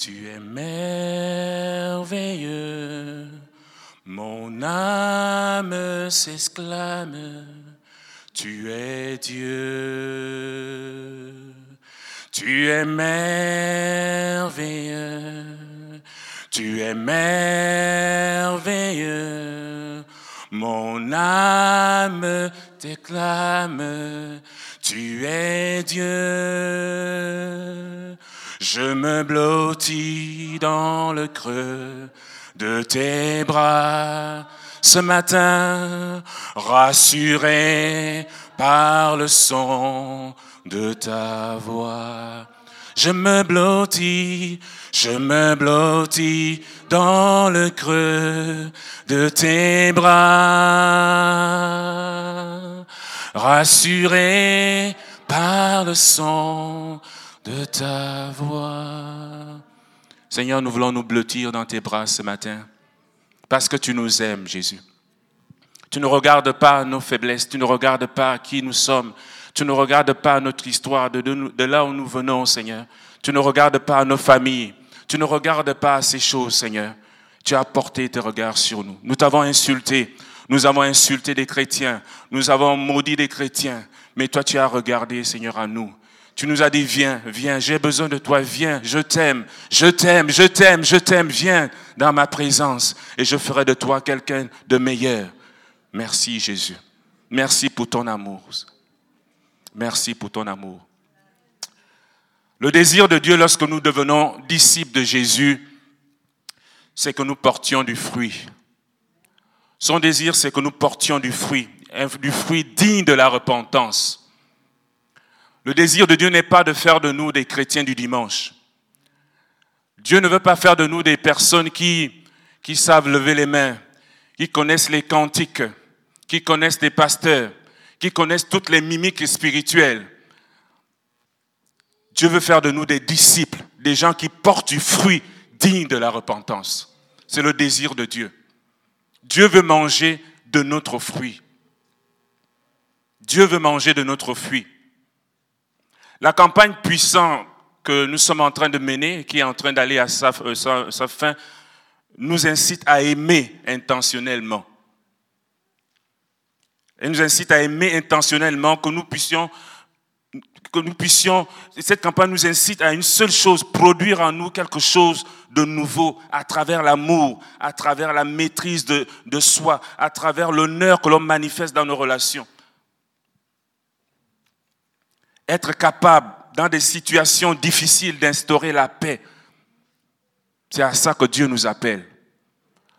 tu es merveilleux. Mon âme s'exclame, tu es Dieu. Tu es merveilleux, tu es merveilleux. Mon âme t'éclame, tu es Dieu. Je me blottis dans le creux de tes bras ce matin, rassuré par le son de ta voix. Je me blottis, je me blottis dans le creux de tes bras, rassuré par le son de ta voix. Seigneur, nous voulons nous blottir dans tes bras ce matin, parce que tu nous aimes, Jésus. Tu ne regardes pas nos faiblesses, tu ne regardes pas qui nous sommes, tu ne regardes pas notre histoire de, de, là où nous venons, Seigneur. Tu ne regardes pas nos familles, tu ne regardes pas ces choses, Seigneur. Tu as porté tes regards sur nous. Nous t'avons insulté, nous avons insulté des chrétiens, nous avons maudit des chrétiens, mais toi tu as regardé, Seigneur, à nous. Tu nous as dit, viens, viens, j'ai besoin de toi, viens, je t'aime, je t'aime, je t'aime, je t'aime, viens dans ma présence et je ferai de toi quelqu'un de meilleur. Merci Jésus. Merci pour ton amour. Merci pour ton amour. Le désir de Dieu lorsque nous devenons disciples de Jésus, c'est que nous portions du fruit. Son désir, c'est que nous portions du fruit, du fruit digne de la repentance. Le désir de Dieu n'est pas de faire de nous des chrétiens du dimanche. Dieu ne veut pas faire de nous des personnes qui, qui savent lever les mains, qui connaissent les cantiques, qui connaissent des pasteurs, qui connaissent toutes les mimiques spirituelles. Dieu veut faire de nous des disciples, des gens qui portent du fruit digne de la repentance. C'est le désir de Dieu. Dieu veut manger de notre fruit. Dieu veut manger de notre fruit. La campagne puissante que nous sommes en train de mener, qui est en train d'aller à euh, sa, fin, nous incite à aimer intentionnellement. Elle nous incite à aimer intentionnellement, que nous puissions, que nous puissions, cette campagne nous incite à une seule chose, produire en nous quelque chose de nouveau à travers l'amour, à travers la maîtrise de, de soi, à travers l'honneur que l'on manifeste dans nos relations être capable, dans des situations difficiles, d'instaurer la paix. C'est à ça que Dieu nous appelle.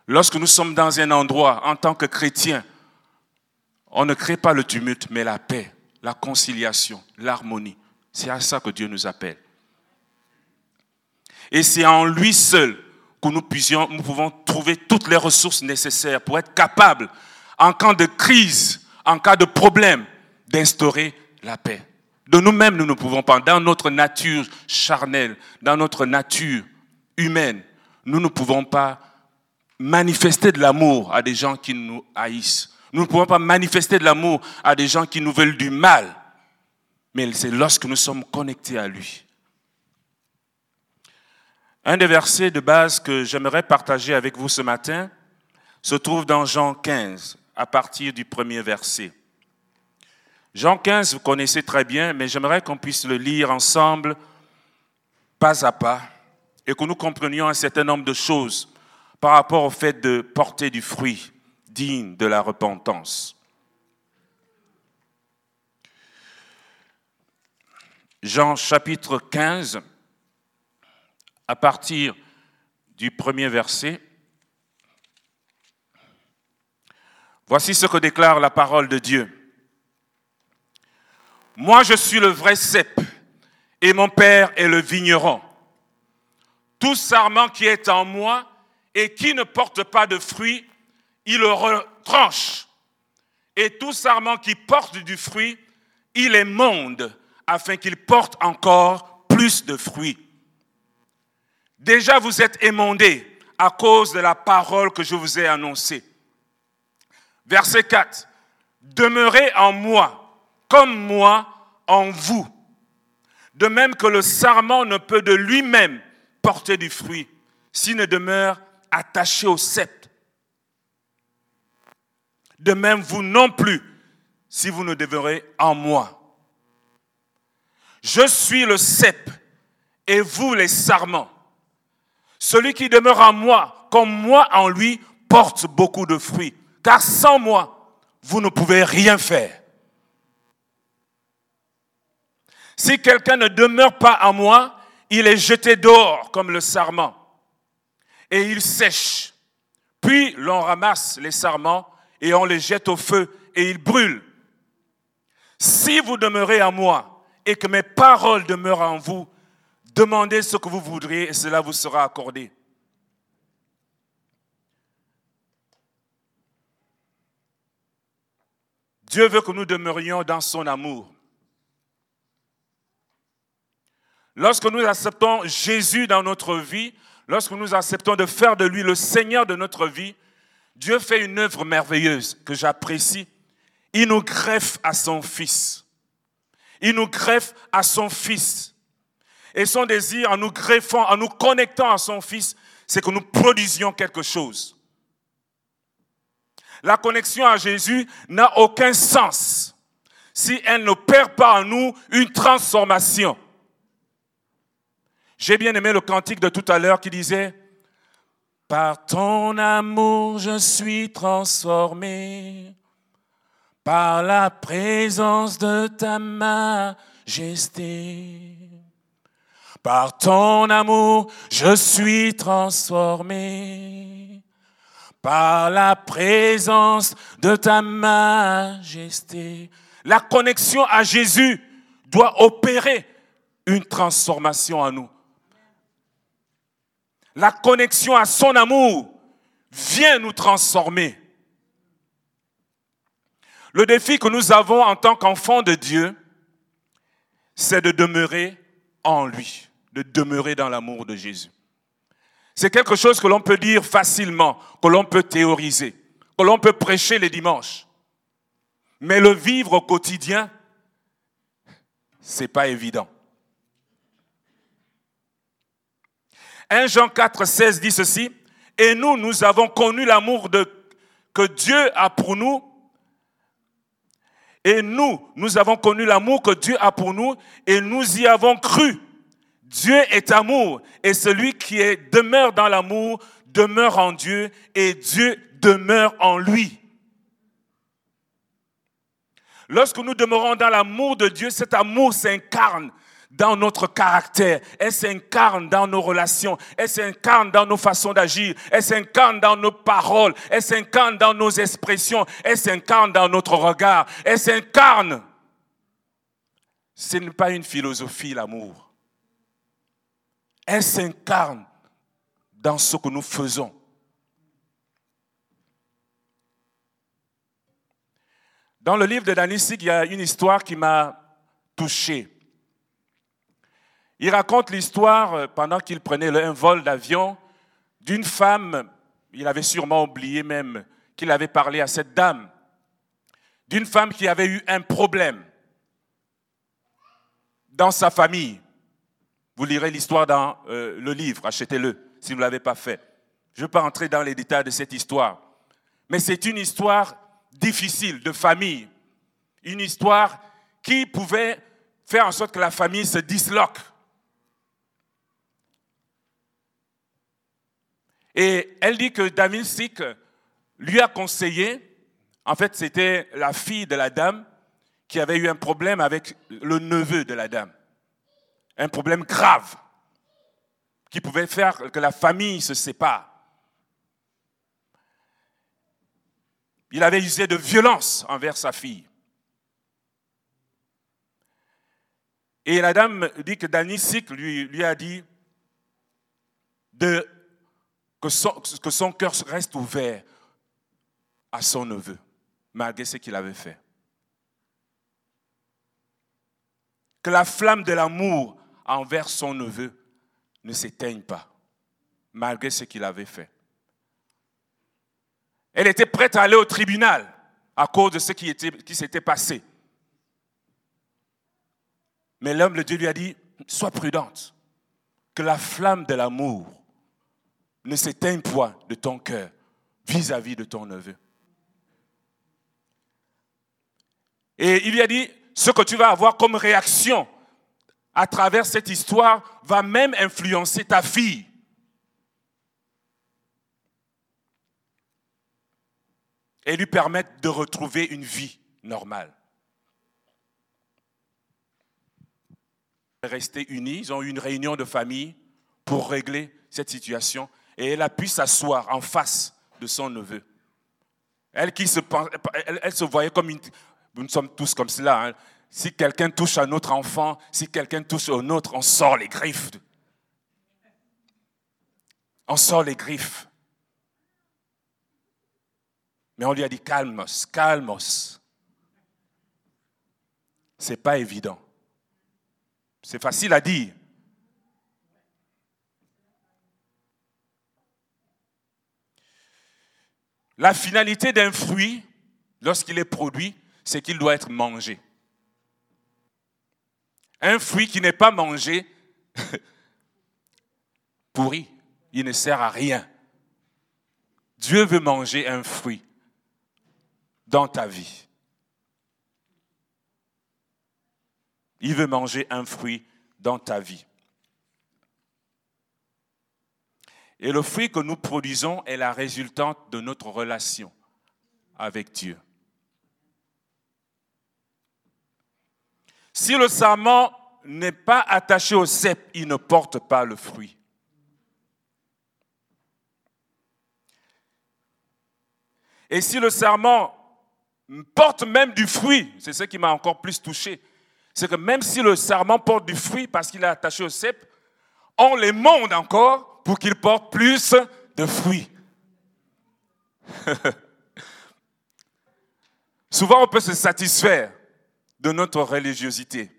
Lorsque nous sommes dans un endroit, en tant que chrétiens, on ne crée pas le tumulte, mais la paix, la conciliation, l'harmonie. C'est à ça que Dieu nous appelle. Et c'est en lui seul que nous, puissions, nous pouvons trouver toutes les ressources nécessaires pour être capables, en cas de crise, en cas de problème, d'instaurer la paix. De nous-mêmes, nous ne pouvons pas. Dans notre nature charnelle, dans notre nature humaine, nous ne pouvons pas manifester de l'amour à des gens qui nous haïssent. Nous ne pouvons pas manifester de l'amour à des gens qui nous veulent du mal. Mais c'est lorsque nous sommes connectés à lui. Un des versets de base que j'aimerais partager avec vous ce matin se trouve dans Jean 15, à partir du premier verset. Jean 15, vous connaissez très bien, mais j'aimerais qu'on puisse le lire ensemble, pas à pas, et que nous comprenions un certain nombre de choses par rapport au fait de porter du fruit digne de la repentance. Jean chapitre 15, à partir du premier verset. Voici ce que déclare la parole de Dieu. Moi, je suis le vrai cep et mon père est le vigneron. Tout sarment qui est en moi et qui ne porte pas de fruit, il le retranche. Et tout sarment qui porte du fruit, il est monde afin qu'il porte encore plus de fruits. Déjà, vous êtes émondés à cause de la parole que je vous ai annoncée. Verset 4. Demeurez en moi comme moi en vous. De même que le sarment ne peut de lui-même porter du fruit, s'il ne demeure attaché au sceptre. De même, vous non plus, si vous ne demeurez en moi. Je suis le cep et vous les sarments. Celui qui demeure en moi, comme moi en lui, porte beaucoup de fruits. Car sans moi, vous ne pouvez rien faire. Si quelqu'un ne demeure pas en moi, il est jeté dehors comme le sarment. Et il sèche. Puis l'on ramasse les sarments et on les jette au feu et ils brûlent. Si vous demeurez en moi et que mes paroles demeurent en vous, demandez ce que vous voudriez et cela vous sera accordé. Dieu veut que nous demeurions dans son amour. Lorsque nous acceptons Jésus dans notre vie, lorsque nous acceptons de faire de lui le Seigneur de notre vie, Dieu fait une œuvre merveilleuse que j'apprécie. Il nous greffe à son Fils. Il nous greffe à son Fils. Et son désir en nous greffant, en nous connectant à son Fils, c'est que nous produisions quelque chose. La connexion à Jésus n'a aucun sens si elle ne perd pas en nous une transformation. J'ai bien aimé le cantique de tout à l'heure qui disait, Par ton amour je suis transformé, par la présence de ta majesté. Par ton amour je suis transformé, par la présence de ta majesté. La connexion à Jésus doit opérer une transformation en nous la connexion à son amour vient nous transformer. Le défi que nous avons en tant qu'enfants de Dieu, c'est de demeurer en lui, de demeurer dans l'amour de Jésus. C'est quelque chose que l'on peut dire facilement, que l'on peut théoriser, que l'on peut prêcher les dimanches. Mais le vivre au quotidien, c'est pas évident. 1 Jean 4, 16 dit ceci, et nous, nous avons connu l'amour que Dieu a pour nous. Et nous, nous avons connu l'amour que Dieu a pour nous et nous y avons cru. Dieu est amour et celui qui demeure dans l'amour demeure en Dieu et Dieu demeure en lui. Lorsque nous demeurons dans l'amour de Dieu, cet amour s'incarne dans notre caractère, elle s'incarne dans nos relations, elle s'incarne dans nos façons d'agir, elle s'incarne dans nos paroles, elle s'incarne dans nos expressions, elle s'incarne dans notre regard, elle s'incarne. Ce n'est pas une philosophie, l'amour. Elle s'incarne dans ce que nous faisons. Dans le livre de Danisik, il y a une histoire qui m'a touché. Il raconte l'histoire, euh, pendant qu'il prenait un vol d'avion, d'une femme, il avait sûrement oublié même qu'il avait parlé à cette dame, d'une femme qui avait eu un problème dans sa famille. Vous lirez l'histoire dans euh, le livre, achetez-le si vous ne l'avez pas fait. Je ne vais pas entrer dans les détails de cette histoire. Mais c'est une histoire difficile de famille. Une histoire qui pouvait faire en sorte que la famille se disloque. Et elle dit que David Sik lui a conseillé, en fait c'était la fille de la dame qui avait eu un problème avec le neveu de la dame. Un problème grave qui pouvait faire que la famille se sépare. Il avait usé de violence envers sa fille. Et la dame dit que Dany Sik lui, lui a dit de que son, cœur reste ouvert à son neveu, malgré ce qu'il avait fait. Que la flamme de l'amour envers son neveu ne s'éteigne pas, malgré ce qu'il avait fait. Elle était prête à aller au tribunal à cause de ce qui, qui s'était passé. Mais l'homme de Dieu lui a dit, sois prudente. que la flamme de l'amour ne s'éteigne point de ton cœur vis-à-vis de ton neveu. Et il lui a dit, ce que tu vas avoir comme réaction à travers cette histoire va même influencer ta fille. Et lui permettre de retrouver une vie normale. Rester unis, ils ont eu une réunion de famille pour régler cette situation et elle a pu s'asseoir en face de son neveu. Elle qui se, elle, se voyait comme une, nous sommes tous comme cela. Hein. Si quelqu'un touche à notre enfant, si quelqu'un touche au nôtre, on sort les griffes. On sort les griffes. Mais on lui a dit calmos, calmos. C'est pas évident. C'est facile à dire. La finalité d'un fruit, lorsqu'il est produit, c'est qu'il doit être mangé. Un fruit qui n'est pas mangé, pourri, il ne sert à rien. Dieu veut manger un fruit dans ta vie. Il veut manger un fruit dans ta vie. Et le fruit que nous produisons est la résultante de notre relation avec Dieu. Si le sarment n'est pas attaché au cep, il ne porte pas le fruit. Et si le sarment porte même du fruit, c'est ce qui m'a encore plus touché, c'est que même si le sarment porte du fruit parce qu'il est attaché au cep, on les monde encore pour qu'il porte plus de fruits. Souvent, on peut se satisfaire de notre religiosité.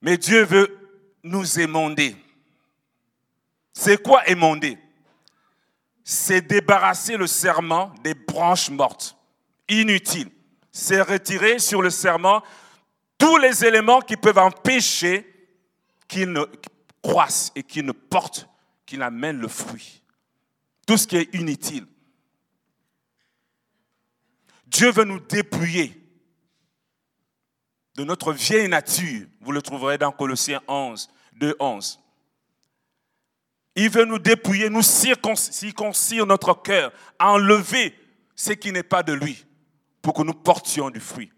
Mais Dieu veut nous émonder. C'est quoi émonder? C'est débarrasser le serment des branches mortes, inutiles. C'est retirer sur le serment tous les éléments qui peuvent empêcher qu'il ne croisse et qu'il ne porte, qu'il amène le fruit. Tout ce qui est inutile. Dieu veut nous dépouiller de notre vieille nature. Vous le trouverez dans Colossiens 11, 2, 11. Il veut nous dépouiller, nous circoncire notre cœur, enlever ce qui n'est pas de lui, pour que nous portions du fruit.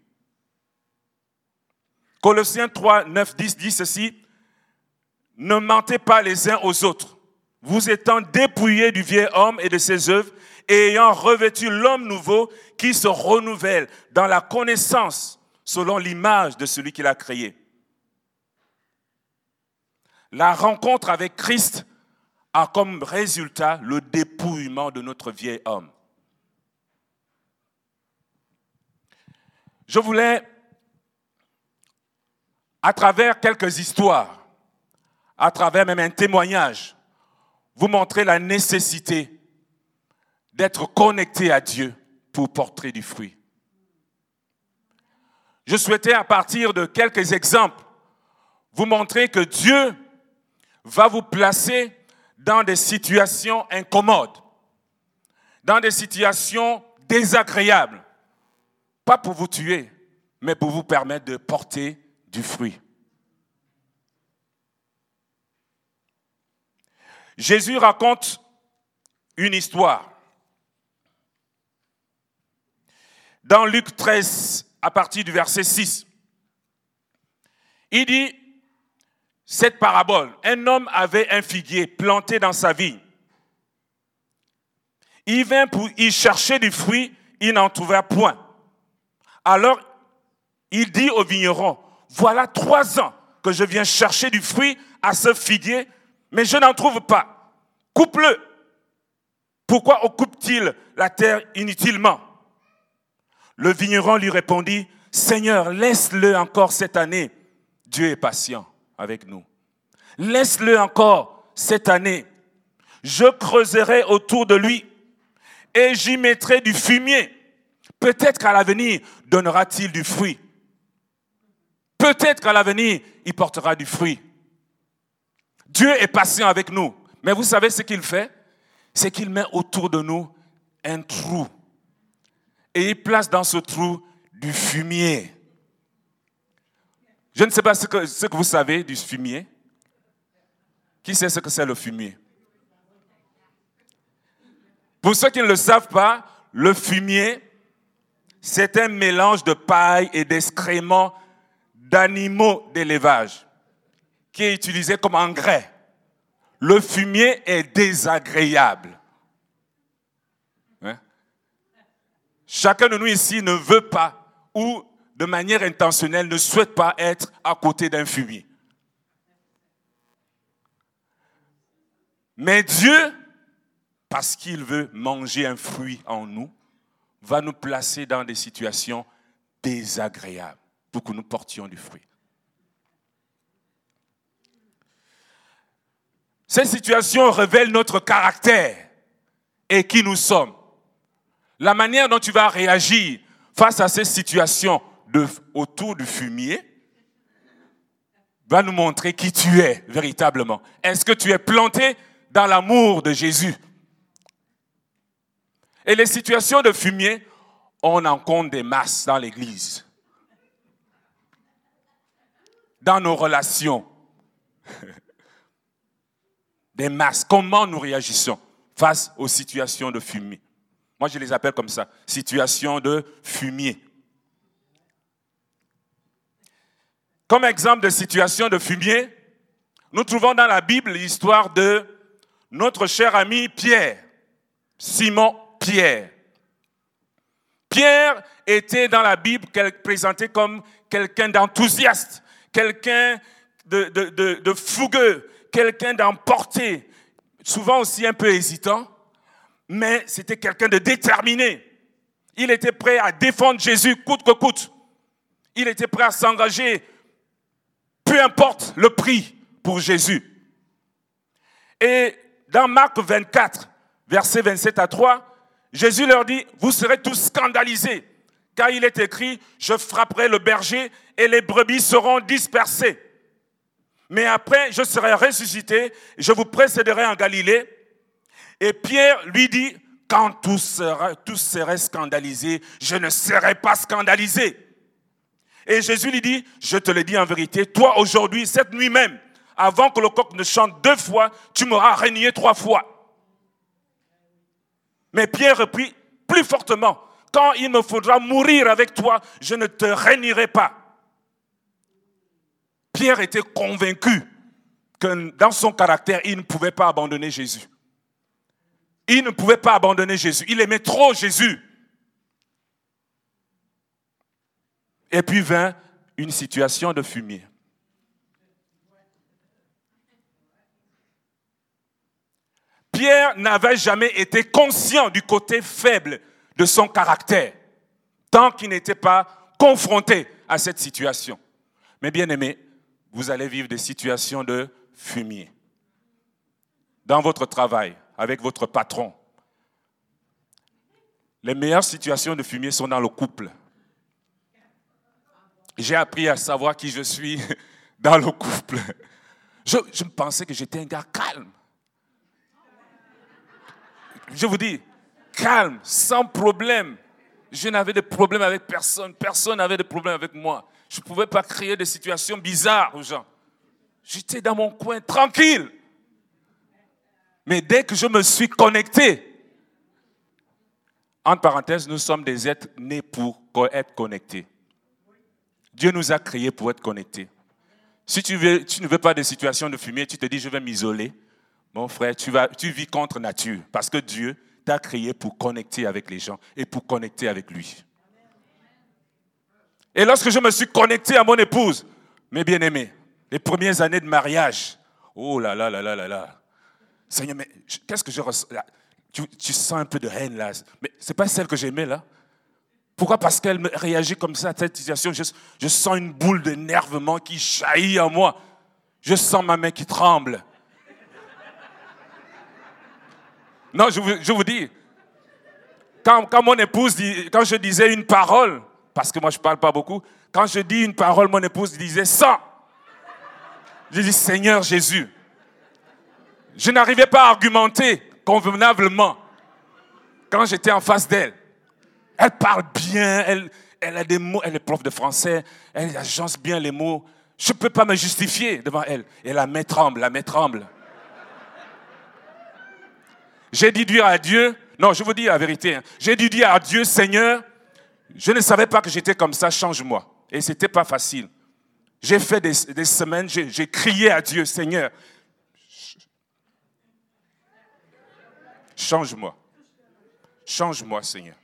Colossiens 3, 9, 10 dit ceci, ne mentez pas les uns aux autres, vous étant dépouillés du vieil homme et de ses œuvres, et ayant revêtu l'homme nouveau qui se renouvelle dans la connaissance selon l'image de celui qui l'a créé. La rencontre avec Christ a comme résultat le dépouillement de notre vieil homme. Je voulais, à travers quelques histoires, à travers même un témoignage, vous montrer la nécessité d'être connecté à Dieu pour porter du fruit. Je souhaitais, à partir de quelques exemples, vous montrer que Dieu va vous placer dans des situations incommodes, dans des situations désagréables, pas pour vous tuer, mais pour vous permettre de porter du fruit. Jésus raconte une histoire dans Luc 13, à partir du verset 6. Il dit, cette parabole, un homme avait un figuier planté dans sa vigne. Il vint pour y chercher du fruit, il n'en trouva point. Alors, il dit au vigneron, voilà trois ans que je viens chercher du fruit à ce figuier, mais je n'en trouve pas. Coupe-le. Pourquoi occupe-t-il la terre inutilement? Le vigneron lui répondit, Seigneur, laisse-le encore cette année. Dieu est patient avec nous. Laisse-le encore cette année. Je creuserai autour de lui et j'y mettrai du fumier. Peut-être qu'à l'avenir donnera-t-il du fruit. Peut-être qu'à l'avenir, il portera du fruit. Dieu est patient avec nous. Mais vous savez ce qu'il fait? C'est qu'il met autour de nous un trou. Et il place dans ce trou du fumier. Je ne sais pas ce que, vous savez du fumier. Qui sait ce que c'est le fumier? Pour ceux qui ne le savent pas, le fumier, c'est un mélange de paille et d'excréments d'animaux d'élevage qui est utilisé comme engrais. Le fumier est désagréable. Hein? Chacun de nous ici ne veut pas ou de manière intentionnelle ne souhaite pas être à côté d'un fumier. Mais Dieu, parce qu'il veut manger un fruit en nous, va nous placer dans des situations désagréables pour que nous portions du fruit. Ces situations révèlent notre caractère et qui nous sommes. La manière dont tu vas réagir face à ces situations autour du fumier va nous montrer qui tu es véritablement. Est-ce que tu es planté dans l'amour de Jésus? Et les situations de fumier, on en compte des masses dans l'Église, dans nos relations. Des masses. Comment nous réagissons face aux situations de fumier? Moi, je les appelle comme ça, situations de fumier. Comme exemple de situation de fumier, nous trouvons dans la Bible l'histoire de notre cher ami Pierre, Simon Pierre. Pierre était dans la Bible présenté comme quelqu'un d'enthousiaste, quelqu'un de, fougueux, quelqu'un d'emporté, souvent aussi un peu hésitant, mais c'était quelqu'un de déterminé. Il était prêt à défendre Jésus coûte que coûte. Il était prêt à s'engager, peu importe le prix pour Jésus. Et dans Marc 24, versets 27 à 3, Jésus leur dit, vous serez tous scandalisés, car il est écrit, je frapperai le berger et les brebis seront dispersées. Mais après, je serai ressuscité, je vous précéderai en Galilée. Et Pierre lui dit, quand tous seraient, scandalisés, je ne serai pas scandalisé. Et Jésus lui dit, je te le dis en vérité, toi aujourd'hui, cette nuit même, avant que le coq ne chante deux fois, tu m'auras régné trois fois. Mais Pierre reprit plus fortement, quand il me faudra mourir avec toi, je ne te régnerai pas. Pierre était convaincu que dans son caractère, il ne pouvait pas abandonner Jésus. Il ne pouvait pas abandonner Jésus. Il aimait trop Jésus. Et puis vint une situation de fumier. Pierre n'avait jamais été conscient du côté faible de son caractère, tant qu'il n'était pas confronté à cette situation. Mais bien aimé, vous allez vivre des situations de fumier. Dans votre travail, avec votre patron. Les meilleures situations de fumier sont dans le couple. J'ai appris à savoir qui je suis dans le couple. Je, pensais que j'étais un gars calme je vous dis, calme, sans problème. Je n'avais de problème avec personne. Personne n'avait de problème avec moi. Je ne pouvais pas créer des situations bizarres aux gens. J'étais dans mon coin tranquille. Mais dès que je me suis connecté, entre parenthèses, nous sommes des êtres nés pour être connectés. Dieu nous a créés pour être connectés. Si tu, veux, tu ne veux pas de situations de fumier, tu te dis je vais m'isoler, mon frère, tu, vas, tu vis contre nature parce que Dieu t'a créé pour connecter avec les gens et pour connecter avec lui. Et lorsque je me suis connecté à mon épouse, mes bien-aimés, les premières années de mariage, oh là là là là là là, Seigneur, mais qu'est-ce que je ressens tu, tu, sens un peu de haine là, mais c'est pas celle que j'aimais là. Pourquoi Parce qu'elle réagit comme ça à cette situation? Je, sens une boule d'énervement qui jaillit en moi. Je sens ma main qui tremble. Non, je vous, dis, quand, mon épouse, quand je disais une parole, parce que moi je ne parle pas beaucoup, Quand je dis une parole, mon épouse disait 100. Je dis Seigneur Jésus. Je n'arrivais pas à argumenter convenablement quand j'étais en face d'elle. Elle parle bien, elle, elle a des mots, elle est prof de français, elle agence bien les mots. Je ne peux pas me justifier devant elle. Et la main tremble, la main tremble. J'ai dû dire à Dieu, non, je vous dis la vérité, hein. j'ai dû dire à Dieu, Seigneur, je ne savais pas que j'étais comme ça, change-moi. Et ce n'était pas facile. J'ai fait des, semaines, j'ai crié à Dieu, Seigneur, change-moi. Change-moi, Seigneur.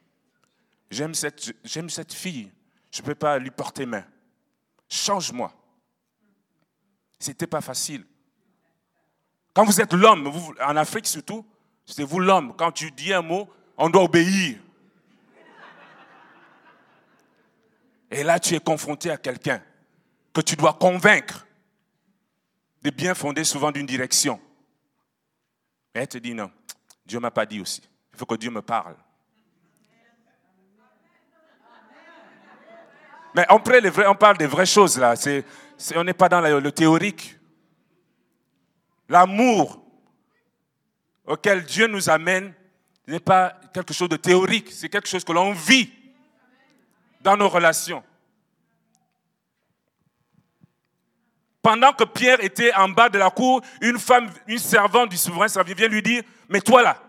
J'aime cette, j'aime cette fille. Je ne peux pas lui porter main. Change-moi. C'était pas facile. Quand vous êtes l'homme, en Afrique surtout, c'est vous l'homme. Quand tu dis un mot, on doit obéir. Et là, tu es confronté à quelqu'un que tu dois convaincre de bien fonder souvent d'une direction. Et elle te dit non, Dieu ne m'a pas dit aussi. Il faut que Dieu me parle. Mais on, on parle des vraies choses là. on n'est pas dans le théorique. L'amour auquel Dieu nous amène n'est pas quelque chose de théorique, c'est quelque chose que l'on vit dans nos relations. Pendant que Pierre était en bas de la cour, une femme, une servante du souverain vient lui dire, mais toi là,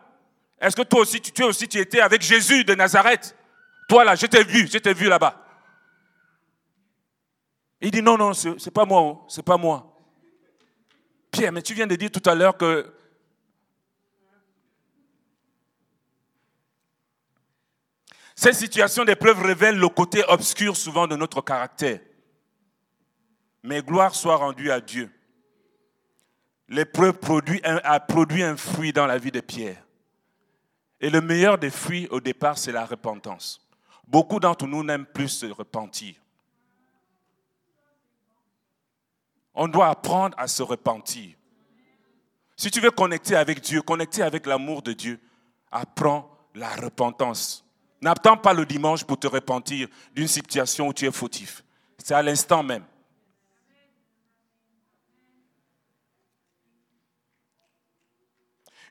est-ce que toi aussi, tu, aussi, tu étais avec Jésus de Nazareth? Toi là, je t'ai vu, je t'ai vu là-bas. Il dit, non, non, c'est pas moi, oh, c'est pas moi. Pierre, mais tu viens de dire tout à l'heure que Ces situations d'épreuve révèlent le côté obscur souvent de notre caractère. Mais gloire soit rendue à Dieu. L'épreuve a produit un fruit dans la vie de Pierre. Et le meilleur des fruits au départ, c'est la repentance. Beaucoup d'entre nous n'aiment plus se repentir. On doit apprendre à se repentir. Si tu veux connecter avec Dieu, connecter avec l'amour de Dieu, apprends la repentance. N'attends pas le dimanche pour te repentir d'une situation où tu es fautif. C'est à l'instant même.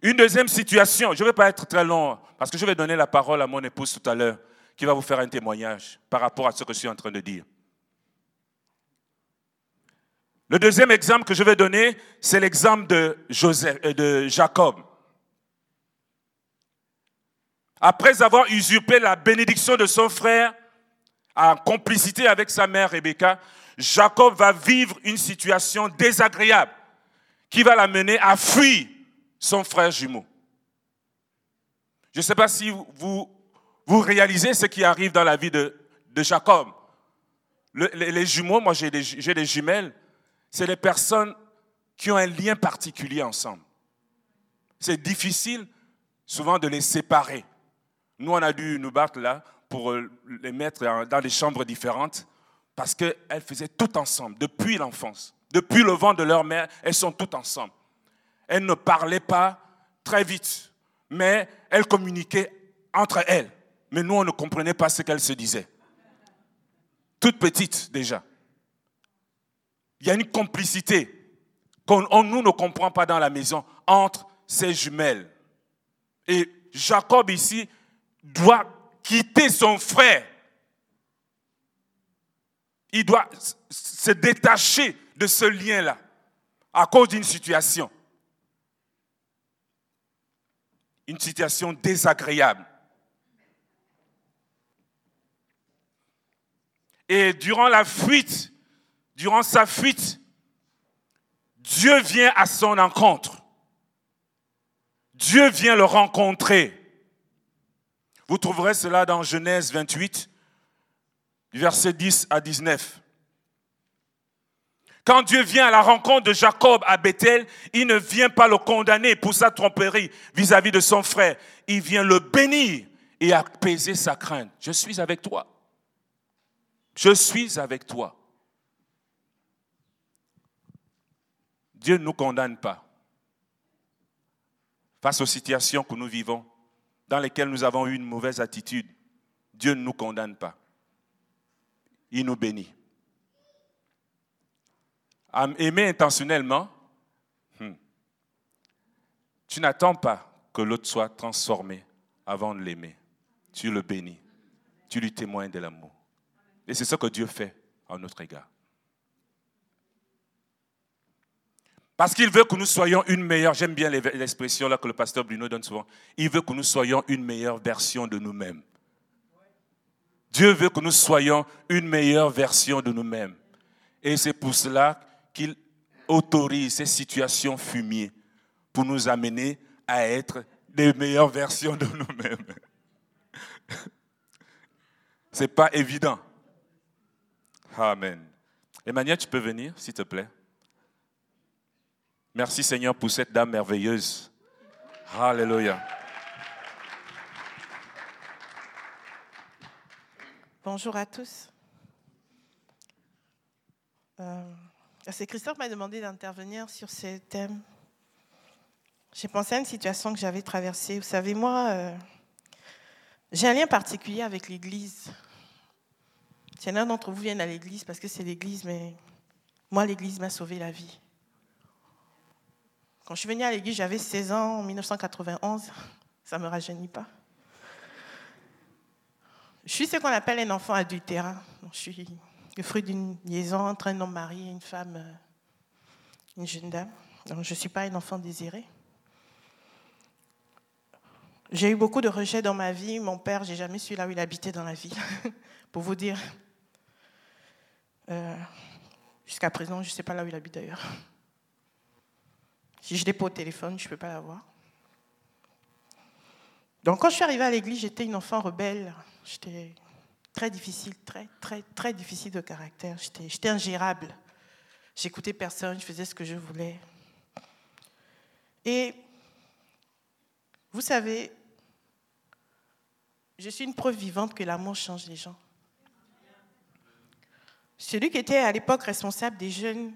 Une deuxième situation, je ne vais pas être très long, parce que je vais donner la parole à mon épouse tout à l'heure, qui va vous faire un témoignage par rapport à ce que je suis en train de dire. Le deuxième exemple que je vais donner, c'est l'exemple de, Joseph, euh, de Jacob. Après avoir usurpé la bénédiction de son frère en complicité avec sa mère Rebecca, Jacob va vivre une situation désagréable qui va l'amener à fuir son frère jumeau. Je ne sais pas si vous, vous réalisez ce qui arrive dans la vie de, de Jacob. les, jumeaux, moi j'ai des, des jumelles, c'est les personnes qui ont un lien particulier ensemble. C'est difficile souvent de les séparer. Nous, on a dû nous battre là pour euh, les mettre dans des chambres différentes parce qu'elles faisaient tout ensemble, depuis l'enfance. Depuis le vent de leur mère, elles sont toutes ensemble. Elles ne parlaient pas très vite, mais elles communiquaient entre elles. Mais nous, on ne comprenait pas ce qu'elles se disaient. Toutes petites déjà. Il y a une complicité qu'on nous ne comprend pas dans la maison entre ces jumelles. Et Jacob ici doit quitter son frère. Il doit se détacher de ce lien-là à cause d'une situation. Une situation désagréable. Et durant la fuite, durant sa fuite, Dieu vient à son encontre. Dieu vient le rencontrer. Vous trouverez cela dans Genèse 28, versets 10 à 19. Quand Dieu vient à la rencontre de Jacob à Bethel, il ne vient pas le condamner pour sa tromperie vis-à-vis de son frère. Il vient le bénir et apaiser sa crainte. Je suis avec toi. Je suis avec toi. Dieu ne nous condamne pas face aux situations que nous vivons dans lesquels nous avons eu une mauvaise attitude, Dieu ne nous condamne pas. il nous bénit. Aimer intentionnellement, hmm, tu n'attends pas que l'autre soit transformé avant de l'aimer. Tu le bénis. Tu lui témoignes de l'amour. Et c'est ce que Dieu fait en notre égard. Parce qu'il veut que nous soyons une meilleure, j'aime bien l'expression là que le pasteur Bruno donne souvent, il veut que nous soyons une meilleure version de nous-mêmes. Dieu veut que nous soyons une meilleure version de nous-mêmes. Et c'est pour cela qu'il autorise ces situations fumiers pour nous amener à être des meilleures versions de nous-mêmes. Ce n'est pas évident. Amen. Emmanuel, tu peux venir, s'il te plaît. Merci Seigneur pour cette dame merveilleuse. Alléluia. Bonjour à tous. Euh, c'est Christophe m'a demandé d'intervenir sur ce thème. J'ai pensé à une situation que j'avais traversée. Vous savez, moi, euh, j'ai un lien particulier avec l'Église. Certains d'entre vous viennent à l'Église parce que c'est l'Église, mais moi, l'Église m'a sauvé la vie. Quand je suis venue à l'église, j'avais 16 ans en 1991. Ça ne me rajeunit pas. Je suis ce qu'on appelle un enfant adultérin. Je suis le fruit d'une liaison entre un homme marié et une femme, euh, une jeune dame. Je ne suis pas un enfant désiré. J'ai eu beaucoup de rejets dans ma vie. Mon père, j'ai jamais su là où il habitait dans la ville. Pour vous dire. Euh, jusqu'à présent, je ne sais pas là où il habite d'ailleurs. Si je l'ai pas au téléphone, je ne peux pas l'avoir. Donc quand je suis arrivée à l'église, j'étais une enfant rebelle. J'étais très difficile, très, très, très difficile de caractère. J'étais ingérable. J'écoutais personne, je faisais ce que je voulais. Et vous savez, je suis une preuve vivante que l'amour change les gens. Celui qui était à l'époque responsable des jeunes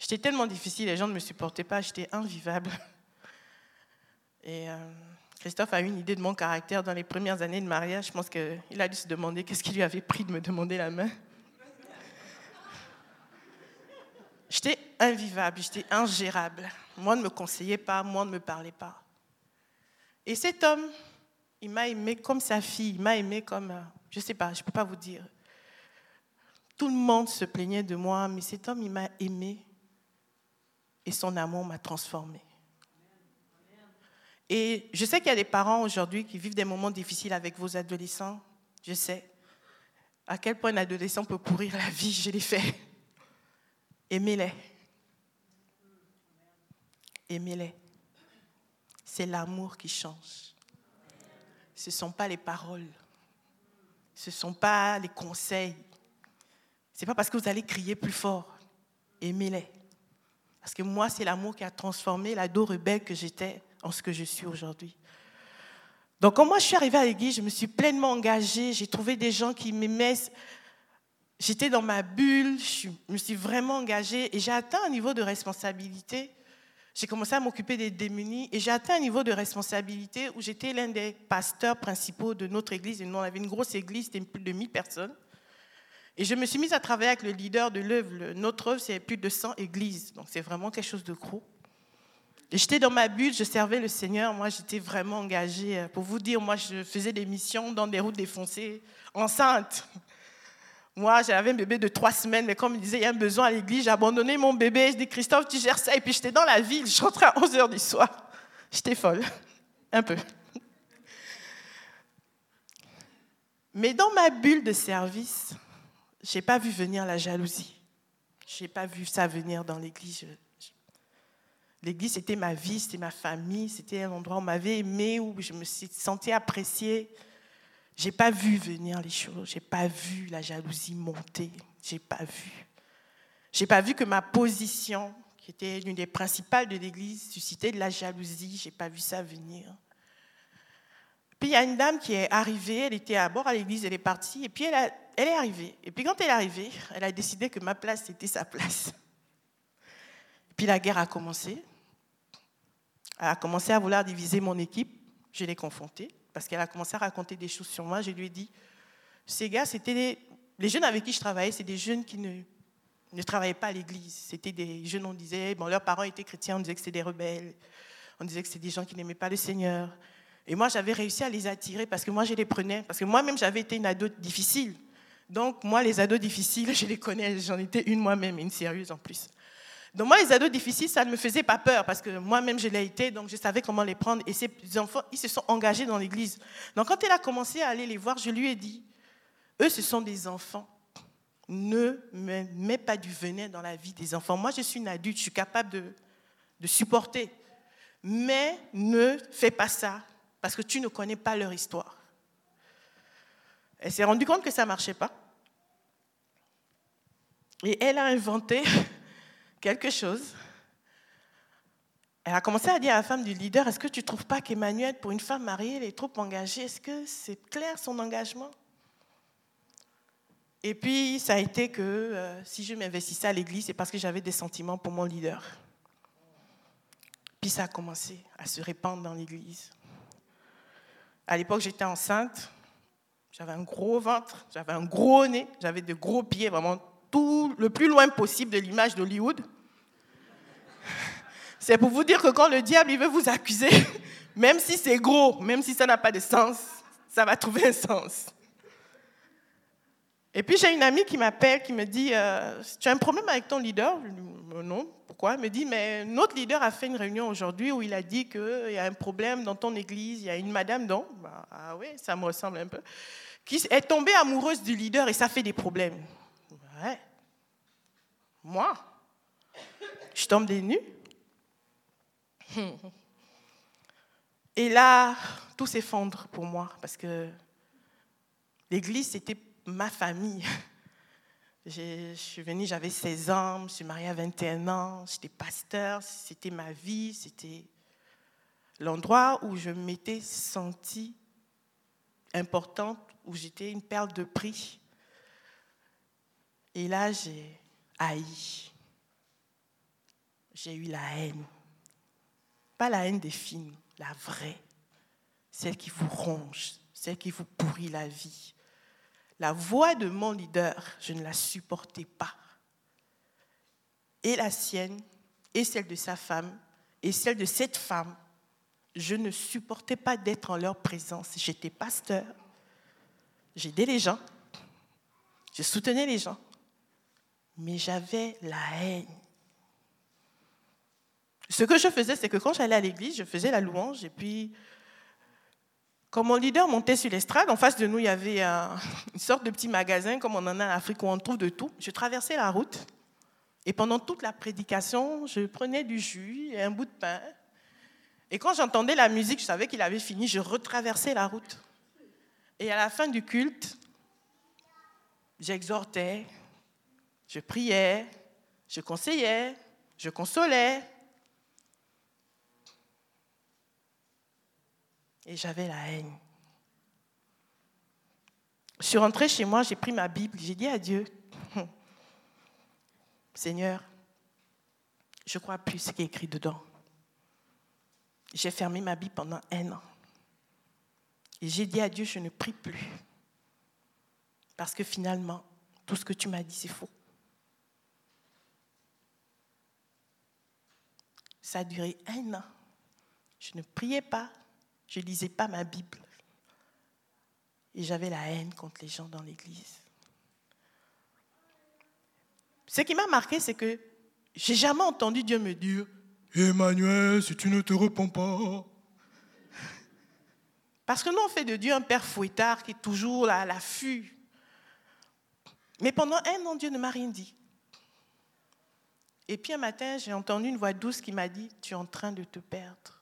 J'étais tellement difficile, les gens ne me supportaient pas, j'étais invivable. Et euh, Christophe a eu une idée de mon caractère dans les premières années de mariage. Je pense qu'il a dû se demander qu'est-ce qui lui avait pris de me demander la main. J'étais invivable, j'étais ingérable. Moi ne me conseillait pas, moi ne me parlait pas. Et cet homme, il m'a aimé comme sa fille, il m'a aimé comme, euh, je ne sais pas, je ne peux pas vous dire. Tout le monde se plaignait de moi, mais cet homme, il m'a aimé et son amour m'a transformée. Et je sais qu'il y a des parents aujourd'hui qui vivent des moments difficiles avec vos adolescents. Je sais à quel point un adolescent peut pourrir la vie. Je l'ai fait. Aimez-les. Aimez-les. C'est l'amour qui change. Ce ne sont pas les paroles. Ce ne sont pas les conseils. Ce n'est pas parce que vous allez crier plus fort. Aimez-les. Parce que moi, c'est l'amour qui a transformé la dos rebelle que j'étais en ce que je suis aujourd'hui. Donc, quand moi je suis arrivée à l'église, je me suis pleinement engagée. J'ai trouvé des gens qui m'aimaient. J'étais dans ma bulle. Je me suis vraiment engagée. Et j'ai atteint un niveau de responsabilité. J'ai commencé à m'occuper des démunis. Et j'ai atteint un niveau de responsabilité où j'étais l'un des pasteurs principaux de notre église. Et nous, on avait une grosse église, c'était plus de 1000 personnes. Et je me suis mise à travailler avec le leader de l'œuvre. Notre œuvre, c'est plus de 100 églises. Donc, c'est vraiment quelque chose de gros. Et j'étais dans ma bulle, je servais le Seigneur. Moi, j'étais vraiment engagée. Pour vous dire, moi, je faisais des missions dans des routes défoncées, enceinte. Moi, j'avais un bébé de trois semaines, mais comme il disait, il y a un besoin à l'église, j'ai abandonné mon bébé. Je dis, Christophe, tu gères ça. Et puis, j'étais dans la ville, je rentrais à 11 h du soir. J'étais folle, un peu. Mais dans ma bulle de service, je n'ai pas vu venir la jalousie. Je n'ai pas vu ça venir dans l'église. L'église, c'était ma vie, c'était ma famille, c'était un endroit où on m'avait aimé, où je me sentie appréciée. Je n'ai pas vu venir les choses, je n'ai pas vu la jalousie monter, je n'ai pas vu. Je pas vu que ma position, qui était l'une des principales de l'église, suscitait de la jalousie, je n'ai pas vu ça venir. Puis il y a une dame qui est arrivée, elle était à bord à l'église, elle est partie, et puis elle est arrivée. Et puis quand elle est arrivée, elle a décidé que ma place, était sa place. Puis la guerre a commencé. Elle a commencé à vouloir diviser mon équipe. Je l'ai confrontée parce qu'elle a commencé à raconter des choses sur moi. Je lui ai dit, ces gars, c'était les jeunes avec qui je travaillais, c'est des jeunes qui ne, ne travaillaient pas à l'église. C'était des jeunes, on disait, bon, leurs parents étaient chrétiens, on disait que c'était des rebelles, on disait que c'était des gens qui n'aimaient pas le Seigneur. Et moi, j'avais réussi à les attirer parce que moi, je les prenais. Parce que moi-même, j'avais été une ado difficile. Donc, moi, les ados difficiles, je les connais. J'en étais une moi-même, une sérieuse en plus. Donc, moi, les ados difficiles, ça ne me faisait pas peur parce que moi-même, je l'ai été. Donc, je savais comment les prendre. Et ces enfants, ils se sont engagés dans l'église. Donc, quand elle a commencé à aller les voir, je lui ai dit eux, ce sont des enfants. Ne me mets pas du venin dans la vie des enfants. Moi, je suis une adulte, je suis capable de, de supporter. Mais ne fais pas ça parce que tu ne connais pas leur histoire. Elle s'est rendue compte que ça ne marchait pas. Et elle a inventé quelque chose. Elle a commencé à dire à la femme du leader, est-ce que tu ne trouves pas qu'Emmanuel, pour une femme mariée, elle est trop engagée Est-ce que c'est clair son engagement? Et puis, ça a été que euh, si je m'investissais à l'église, c'est parce que j'avais des sentiments pour mon leader. Puis ça a commencé à se répandre dans l'église. À l'époque, j'étais enceinte. J'avais un gros ventre, j'avais un gros nez, j'avais de gros pieds, vraiment tout le plus loin possible de l'image d'Hollywood. C'est pour vous dire que quand le diable il veut vous accuser, même si c'est gros, même si ça n'a pas de sens, ça va trouver un sens. Et puis j'ai une amie qui m'appelle, qui me dit euh, Tu as un problème avec ton leader? Je dis euh, Non, pourquoi? Elle me dit Mais notre leader a fait une réunion aujourd'hui où il a dit qu'il y a un problème dans ton église, il y a une madame, dont, bah, ah oui, ça me ressemble un peu, qui est tombée amoureuse du leader et ça fait des problèmes. Ouais. Moi Je tombe des nues. Et là, tout s'effondre pour moi parce que l'église, c'était ma famille. Je suis venue, j'avais 16 ans, je suis mariée à 21 ans, j'étais pasteur, c'était ma vie, c'était l'endroit où je m'étais sentie importante, où j'étais une perle de prix. Et là, j'ai haï. J'ai eu la haine. Pas la haine des films, la vraie. Celle qui vous ronge, celle qui vous pourrit la vie. La voix de mon leader, je ne la supportais pas. Et la sienne, et celle de sa femme, et celle de cette femme, je ne supportais pas d'être en leur présence. J'étais pasteur, j'aidais les gens, je soutenais les gens, mais j'avais la haine. Ce que je faisais, c'est que quand j'allais à l'église, je faisais la louange et puis quand mon leader montait sur l'estrade, en face de nous, il y avait une sorte de petit magasin comme on en a en Afrique où on trouve de tout. Je traversais la route et pendant toute la prédication, je prenais du jus et un bout de pain. Et quand j'entendais la musique, je savais qu'il avait fini, je retraversais la route. Et à la fin du culte, j'exhortais, je priais, je conseillais, je consolais, et j'avais la haine. Je suis rentrée chez moi, j'ai pris ma Bible, j'ai dit à Dieu, Seigneur, je crois plus ce qui est écrit dedans. J'ai fermé ma Bible pendant un an. Et j'ai dit à Dieu, je ne prie plus. Parce que finalement, tout ce que tu m'as dit, c'est faux. Ça a duré un an. Je ne priais pas, je ne lisais pas ma Bible. Et j'avais la haine contre les gens dans l'église. Ce qui m'a marqué, c'est que j'ai jamais entendu Dieu me dire Emmanuel, si tu ne te repens pas. Parce que nous, on fait de Dieu un père fouettard qui est toujours à l'affût. Mais pendant un an, Dieu ne m'a rien dit. Et puis un matin, j'ai entendu une voix douce qui m'a dit Tu es en train de te perdre.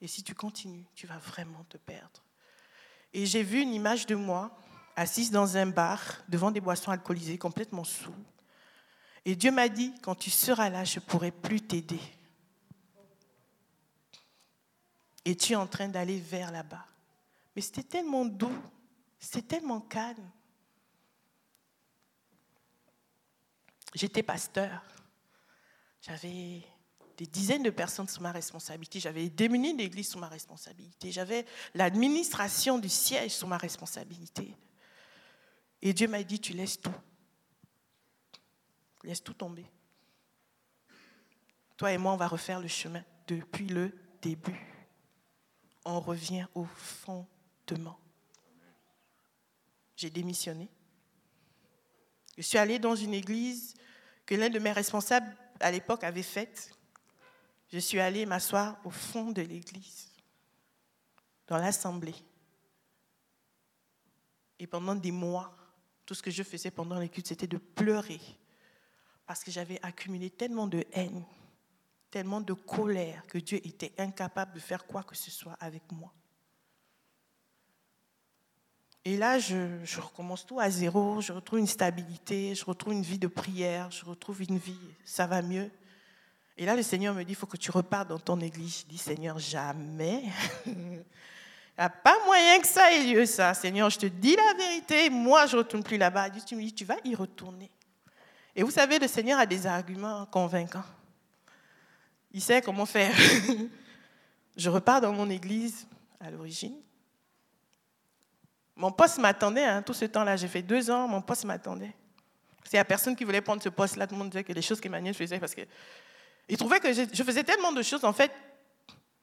Et si tu continues, tu vas vraiment te perdre. Et j'ai vu une image de moi assise dans un bar devant des boissons alcoolisées, complètement sous. Et Dieu m'a dit, quand tu seras là, je ne pourrai plus t'aider. Et tu es en train d'aller vers là-bas. Mais c'était tellement doux, c'était tellement calme. J'étais pasteur. J'avais des dizaines de personnes sous ma responsabilité. J'avais démuni l'église sous ma responsabilité. J'avais l'administration du siège sous ma responsabilité. Et Dieu m'a dit, tu laisses tout. Laisse tout tomber. Toi et moi, on va refaire le chemin depuis le début. On revient au fondement. J'ai démissionné. Je suis allée dans une église que l'un de mes responsables à l'époque avait faite. Je suis allée m'asseoir au fond de l'église, dans l'assemblée. Et pendant des mois, tout ce que je faisais pendant l'écoute, c'était de pleurer. Parce que j'avais accumulé tellement de haine, tellement de colère, que Dieu était incapable de faire quoi que ce soit avec moi. Et là, je, je, recommence tout à zéro, je retrouve une stabilité, je retrouve une vie de prière, je retrouve une vie, ça va mieux. Et là, le Seigneur me dit, il faut que tu repartes dans ton église. Je dis, Seigneur, jamais. Il n'y a pas moyen que ça ait lieu, ça. Seigneur, je te dis la vérité, moi, je ne retourne plus là-bas. Tu me dis, tu vas y retourner. Et vous savez, le Seigneur a des arguments convaincants. Il sait comment faire. je repars dans mon église à l'origine. Mon poste m'attendait, hein, tout ce temps-là. J'ai fait deux ans, mon poste m'attendait. Il n'y a personne qui voulait prendre ce poste-là. Tout le monde disait que les choses qu'Emmanuel faisait, parce qu'il trouvait que je, faisais tellement de choses, en fait,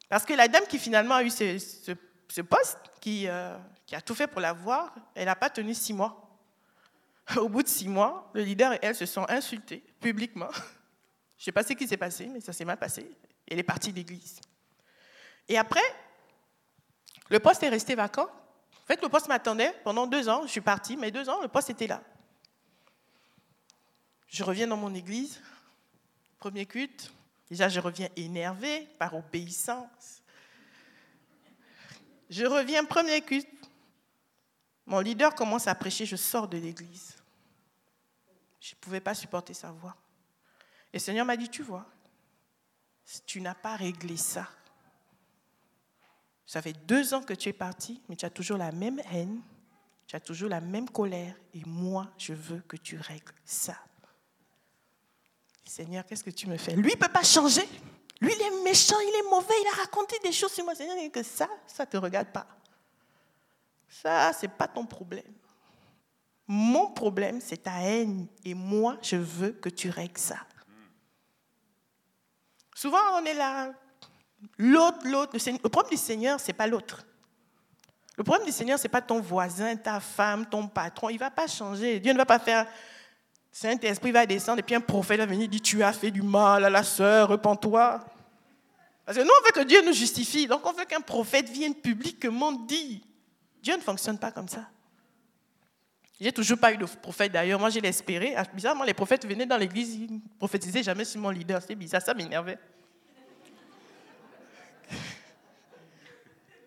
parce que la dame qui finalement a eu ce, poste, qui, euh, qui, a tout fait pour l'avoir, elle n'a pas tenu six mois. Au bout de six mois, le leader et elle se sont insultés publiquement. Je ne sais pas ce qui s'est passé, mais ça s'est mal passé. Elle est partie d'église. Et après, le poste est resté vacant. En fait, le poste m'attendait pendant deux ans. Je suis partie, mais deux ans, le poste était là. Je reviens dans mon église, premier culte. Déjà, je reviens énervée par obéissance. Je reviens, premier culte. Mon leader commence à prêcher, je sors de l'église. Je ne pouvais pas supporter sa voix. Et le Seigneur m'a dit, tu vois, tu n'as pas réglé ça. Ça fait deux ans que tu es parti, mais tu as toujours la même haine, tu as toujours la même colère, et moi, je veux que tu règles ça. Seigneur, qu'est-ce que tu me fais? Lui ne peut pas changer. Lui, il est méchant, il est mauvais, il a raconté des choses sur moi. Seigneur, que ça, ça ne te regarde pas. Ça, ce n'est pas ton problème. Mon problème, c'est ta haine. Et moi, je veux que tu règles ça. Souvent, on est là. L'autre, l'autre. Le problème du Seigneur, ce n'est pas l'autre. Le problème du Seigneur, ce n'est pas ton voisin, ta femme, ton patron. Il ne va pas changer. Dieu ne va pas faire Saint-Esprit va descendre et puis un prophète va venir dire Tu as fait du mal à la sœur, repens-toi. Parce que nous, on veut que Dieu nous justifie. Donc, on veut qu'un prophète vienne publiquement dire. Dieu ne fonctionne pas comme ça. J'ai toujours pas eu de prophète d'ailleurs. Moi, j'ai l'espéré. Ah, bizarrement, les prophètes venaient dans l'église, ils ne prophétisaient jamais sur mon leader. C'est bizarre, ça m'énervait.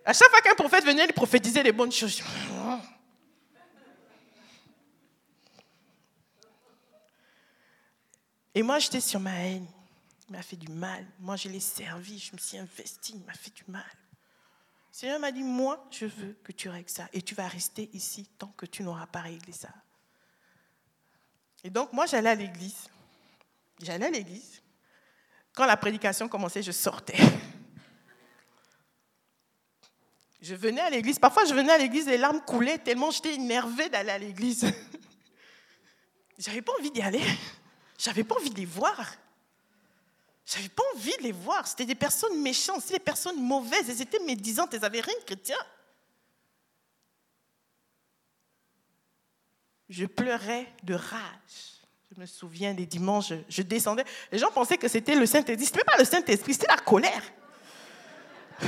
À chaque fois qu'un prophète venait, il prophétisait les bonnes choses. Et moi, j'étais sur ma haine. Il m'a fait du mal. Moi, je l'ai servi, je me suis investi, il m'a fait du mal. Le Seigneur m'a dit, moi, je veux que tu règles ça. Et tu vas rester ici tant que tu n'auras pas réglé ça. Et donc, moi, j'allais à l'église. J'allais à l'église. Quand la prédication commençait, je sortais. Je venais à l'église. Parfois, je venais à l'église, les larmes coulaient tellement j'étais énervée d'aller à l'église. J'avais pas envie d'y aller. J'avais pas envie de les voir. J'avais pas envie de les voir. C'était des personnes méchantes, c'était des personnes mauvaises. Elles étaient médisantes, elles n'avaient rien de chrétien. Je pleurais de rage. Je me souviens des dimanches, je descendais. Les gens pensaient que c'était le Saint-Esprit. Ce n'était pas le Saint-Esprit, c'était la colère. Je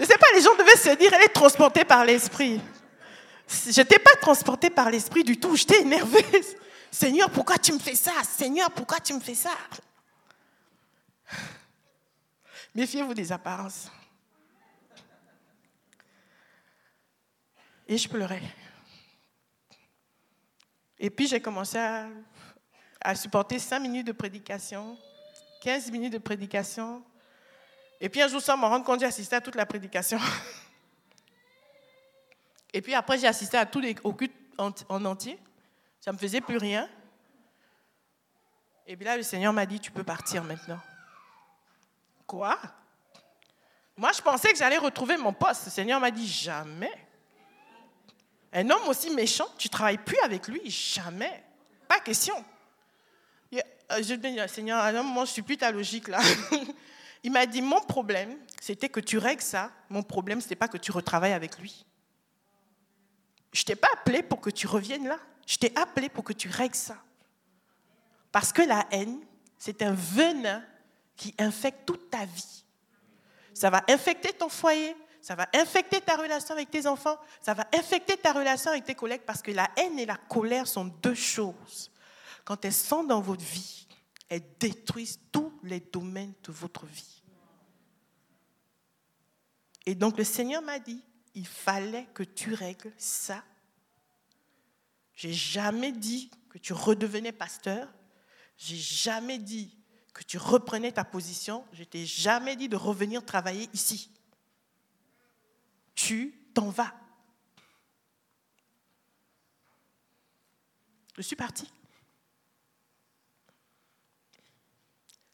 ne sais pas, les gens devaient se dire, elle est transportée par l'Esprit. Je n'étais pas transportée par l'Esprit du tout, j'étais énervée. Seigneur, pourquoi tu me fais ça? Seigneur, pourquoi tu me fais ça? Méfiez-vous des apparences. Et je pleurais. Et puis j'ai commencé à, supporter 5 minutes de prédication, 15 minutes de prédication. Et puis un jour, sans me rendre compte, j'ai assisté à toute la prédication. Et puis après, j'ai assisté à tous les cultes en entier. Ça ne me faisait plus rien. Et puis là, le Seigneur m'a dit, tu peux partir maintenant. Quoi? Moi, je pensais que j'allais retrouver mon poste. Le Seigneur m'a dit, jamais. Un homme aussi méchant, tu travailles plus avec lui, jamais. Pas question. Euh, je dis, Seigneur, alors moi, je suis plus ta logique là. Il m'a dit, mon problème, c'était que tu règles ça. Mon problème, ce n'était pas que tu retravailles avec lui. Je t'ai pas appelé pour que tu reviennes là. Je t'ai appelé pour que tu règles ça. Parce que la haine, c'est un venin qui infecte toute ta vie. Ça va infecter ton foyer, ça va infecter ta relation avec tes enfants, ça va infecter ta relation avec tes collègues parce que la haine et la colère sont deux choses. Quand elles sont dans votre vie, elles détruisent tous les domaines de votre vie. Et donc le Seigneur m'a dit, il fallait que tu règles ça. J'ai jamais dit que tu redevenais pasteur. J'ai jamais dit que tu reprenais ta position. Je t'ai jamais dit de revenir travailler ici. Tu t'en vas. Je suis partie.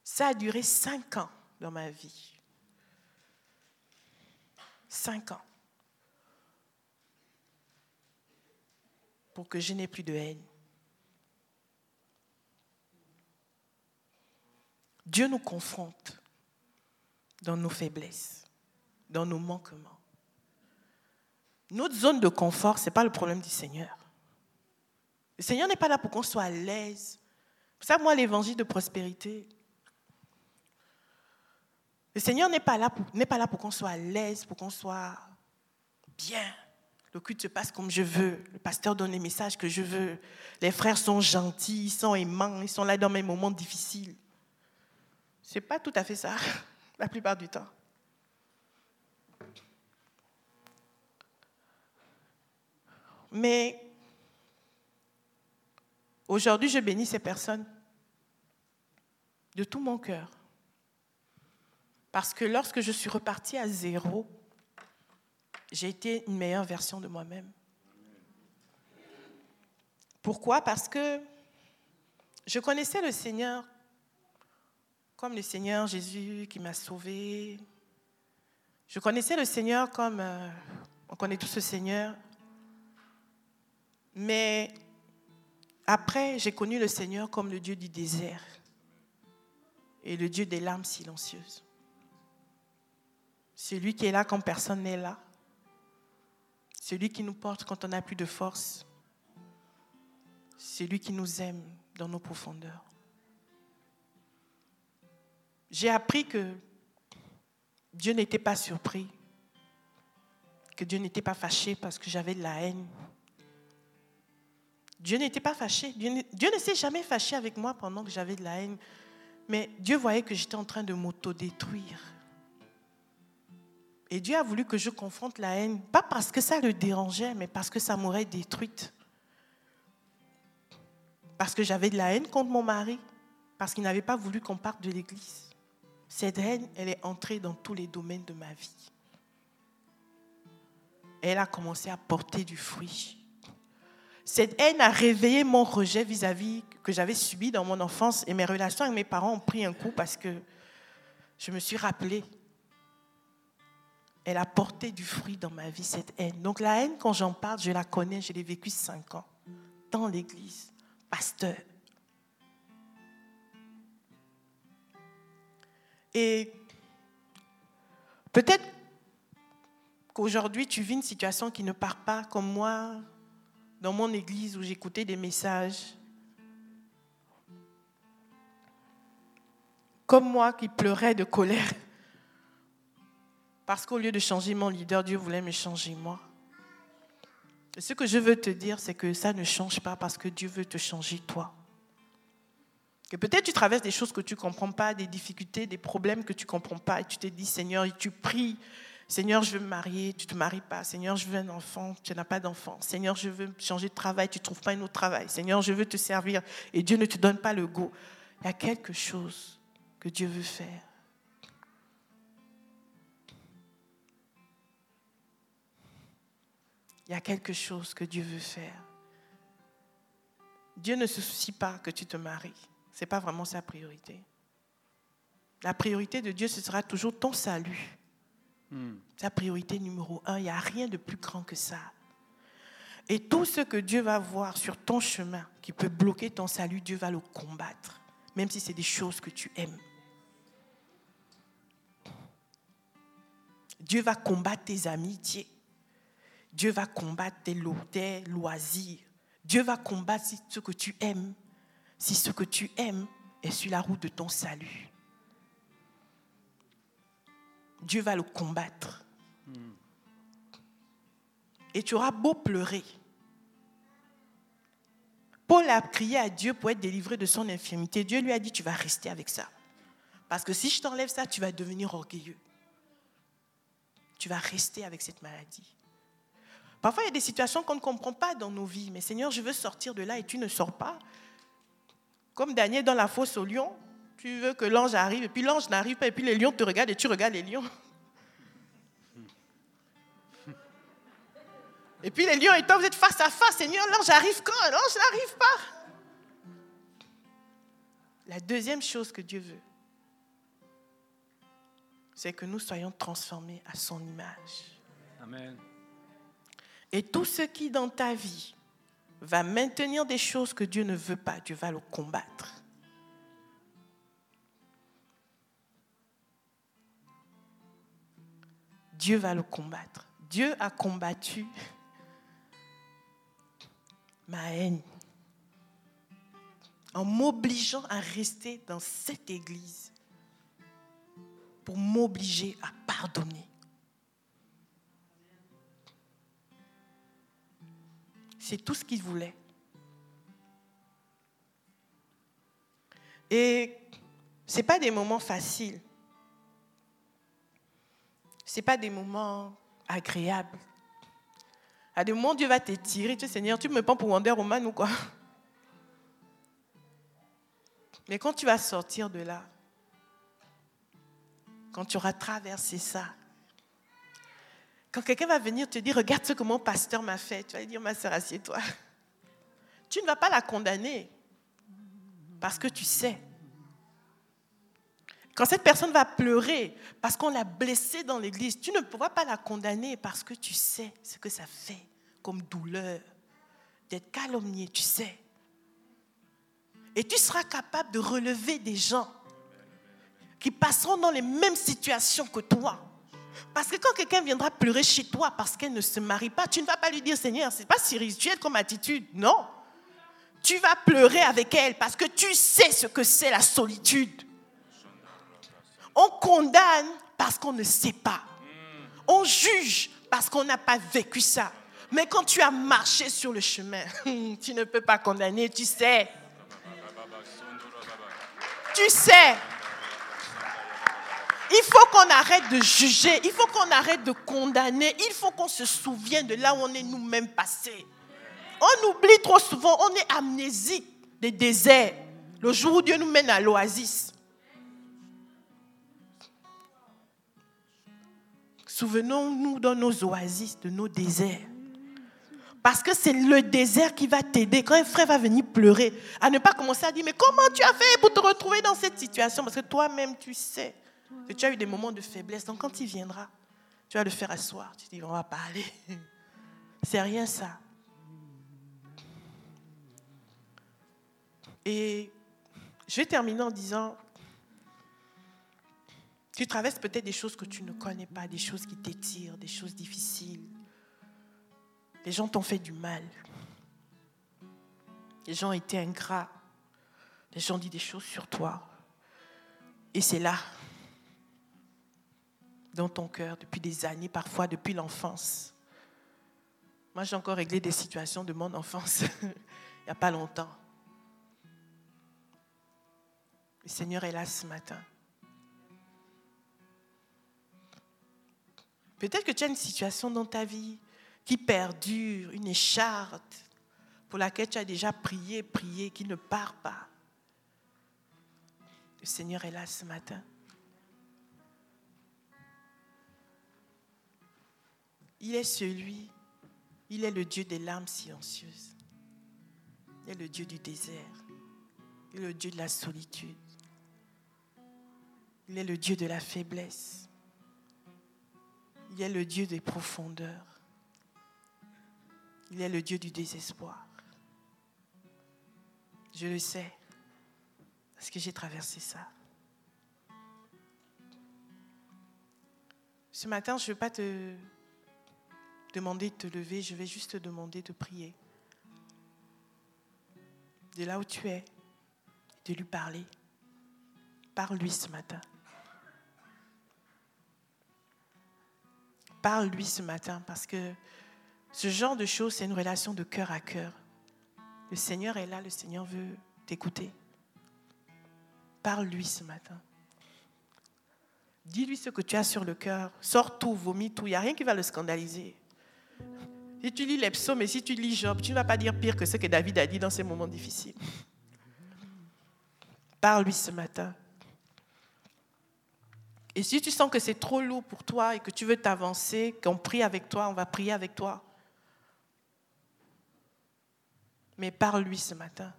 Ça a duré cinq ans dans ma vie. Cinq ans. Pour que je n'ai plus de haine. Dieu nous confronte dans nos faiblesses, dans nos manquements. Notre zone de confort, ce n'est pas le problème du Seigneur. Le Seigneur n'est pas là pour qu'on soit à l'aise. Vous savez, moi, l'évangile de prospérité, le Seigneur n'est pas là pour, n'est pas là pour qu'on soit à l'aise, pour qu'on soit bien. Le culte se passe comme je veux. Le pasteur donne les messages que je veux. Les frères sont gentils, ils sont aimants, ils sont là dans mes moments difficiles. Ce n'est pas tout à fait ça, la plupart du temps. Mais aujourd'hui, je bénis ces personnes de tout mon cœur. Parce que lorsque je suis repartie à zéro, j'ai été une meilleure version de moi-même. Pourquoi? Parce que je connaissais le Seigneur comme le Seigneur Jésus qui m'a sauvé. Je connaissais le Seigneur comme euh, on connaît tous le Seigneur. Mais après, j'ai connu le Seigneur comme le Dieu du désert et le Dieu des larmes silencieuses. Celui qui est là quand personne n'est là. Celui qui nous porte quand on n'a plus de force. Celui qui nous aime dans nos profondeurs. J'ai appris que Dieu n'était pas surpris, que Dieu n'était pas fâché parce que j'avais de la haine. Dieu n'était pas fâché. Dieu ne, s'est jamais fâché avec moi pendant que j'avais de la haine. Mais Dieu voyait que j'étais en train de m'autodétruire. Et Dieu a voulu que je confronte la haine, pas parce que ça le dérangeait, mais parce que ça m'aurait détruite. Parce que j'avais de la haine contre mon mari, parce qu'il n'avait pas voulu qu'on parte de l'église. Cette haine, elle est entrée dans tous les domaines de ma vie. Elle a commencé à porter du fruit. Cette haine a réveillé mon rejet vis-à-vis -vis que j'avais subi dans mon enfance et mes relations avec mes parents ont pris un coup parce que je me suis rappelé elle a porté du fruit dans ma vie, cette haine. Donc la haine, quand j'en parle, je la connais, je l'ai vécue cinq ans dans l'église, pasteur. Et peut-être qu'aujourd'hui, tu vis une situation qui ne part pas comme moi, dans mon église où j'écoutais des messages. Comme moi qui pleurais de colère parce qu'au lieu de changer mon leader, Dieu voulait me changer moi. Ce que je veux te dire, c'est que ça ne change pas parce que Dieu veut te changer toi. Que peut-être tu traverses des choses que tu ne comprends pas, des difficultés, des problèmes que tu ne comprends pas, et tu te dis, Seigneur, et tu pries, Seigneur, je veux me marier, tu ne te maries pas. Seigneur, je veux un enfant, tu n'as pas d'enfant. Seigneur, je veux changer de travail, tu ne trouves pas un autre travail. Seigneur, je veux te servir, et Dieu ne te donne pas le go. Il y a quelque chose que Dieu veut faire. Il y a quelque chose que Dieu veut faire. Dieu ne se soucie pas que tu te maries. Ce n'est pas vraiment sa priorité. La priorité de Dieu, ce sera toujours ton salut. Hmm. Sa priorité numéro un, il n'y a rien de plus grand que ça. Et tout ce que Dieu va voir sur ton chemin qui peut bloquer ton salut, Dieu va le combattre, même si c'est des choses que tu aimes. Dieu va combattre tes amitiés. Dieu va combattre tes, tes loisirs. Dieu va combattre ce que tu aimes. Si ce que tu aimes est sur la route de ton salut. Dieu va le combattre. Et tu auras beau pleurer. Paul a crié à Dieu pour être délivré de son infirmité. Dieu lui a dit, tu vas rester avec ça. Parce que si je t'enlève ça, tu vas devenir orgueilleux. Tu vas rester avec cette maladie. Parfois, il y a des situations qu'on ne comprend pas dans nos vies. Mais Seigneur, je veux sortir de là et tu ne sors pas. Comme Daniel dans la fosse au lion, tu veux que l'ange arrive et puis l'ange n'arrive pas et puis les lions te regardent et tu regardes les lions. Et puis les lions et toi, vous êtes face à face. Seigneur, l'ange arrive quand? L'ange n'arrive pas. La deuxième chose que Dieu veut, c'est que nous soyons transformés à son image. Amen. Et tout ce qui dans ta vie va maintenir des choses que Dieu ne veut pas, Dieu va le combattre. Dieu va le combattre. Dieu a combattu ma haine en m'obligeant à rester dans cette église pour m'obliger à pardonner. C'est tout ce qu'il voulait. Et ce n'est pas des moments faciles. Ce n'est pas des moments agréables. À des moments, Dieu va te tirer. Tu sais, Seigneur, tu me prends pour Wonder Woman ou quoi? Mais quand tu vas sortir de là, quand tu auras traversé ça, quand quelqu'un va venir te dire, regarde ce que mon pasteur m'a fait, tu vas lui dire, ma soeur, assieds-toi. Tu ne vas pas la condamner parce que tu sais. Quand cette personne va pleurer parce qu'on l'a blessée dans l'église, tu ne pourras pas la condamner parce que tu sais ce que ça fait comme douleur d'être calomnié, tu sais. Et tu seras capable de relever des gens qui passeront dans les mêmes situations que toi. Parce que quand quelqu'un viendra pleurer chez toi parce qu'elle ne se marie pas, tu ne vas pas lui dire Seigneur, c'est pas si rituel comme attitude. Non. Tu vas pleurer avec elle parce que tu sais ce que c'est la solitude. On condamne parce qu'on ne sait pas. On juge parce qu'on n'a pas vécu ça. Mais quand tu as marché sur le chemin, tu ne peux pas condamner, tu sais. Tu sais. Il faut qu'on arrête de juger, il faut qu'on arrête de condamner, il faut qu'on se souvienne de là où on est nous-mêmes passés. On oublie trop souvent, on est amnésique des déserts. Le jour où Dieu nous mène à l'oasis. Souvenons-nous dans nos oasis, de nos déserts. Parce que c'est le désert qui va t'aider. Quand un frère va venir pleurer, à ne pas commencer à dire, mais comment tu as fait pour te retrouver dans cette situation? Parce que toi-même, tu sais tu as eu des moments de faiblesse. Donc quand il viendra, tu vas le faire asseoir. Tu dis, on va parler. C'est rien ça. Et je vais terminer en disant, tu traverses peut-être des choses que tu ne connais pas, des choses qui t'étirent, des choses difficiles. Les gens t'ont fait du mal. Les gens été ingrats. Les gens dit des choses sur toi. Et c'est là dans ton cœur depuis des années, parfois depuis l'enfance. Moi, j'ai encore réglé des situations de mon enfance il n'y a pas longtemps. Le Seigneur est là ce matin. Peut-être que tu as une situation dans ta vie qui perdure, une écharpe pour laquelle tu as déjà prié, prié, qui ne part pas. Le Seigneur est là ce matin. Il est celui, il est le Dieu des larmes silencieuses. Il est le Dieu du désert. Il est le Dieu de la solitude. Il est le Dieu de la faiblesse. Il est le Dieu des profondeurs. Il est le Dieu du désespoir. Je le sais, parce que j'ai traversé ça. Ce matin, je ne vais pas te demander de te lever, je vais juste te demander de prier. De là où tu es, de lui parler. Parle-lui ce matin. Parle-lui ce matin parce que ce genre de choses, c'est une relation de cœur à cœur. Le Seigneur est là, le Seigneur veut t'écouter. Parle-lui ce matin. Dis-lui ce que tu as sur le cœur. Sors tout, vomis tout. Il n'y a rien qui va le scandaliser. Si tu lis les psaumes et si tu lis Job, tu ne vas pas dire pire que ce que David a dit dans ces moments difficiles. Parle-lui ce matin. Et si tu sens que c'est trop lourd pour toi et que tu veux t'avancer, qu'on prie avec toi, on va prier avec toi. Mais parle-lui ce matin.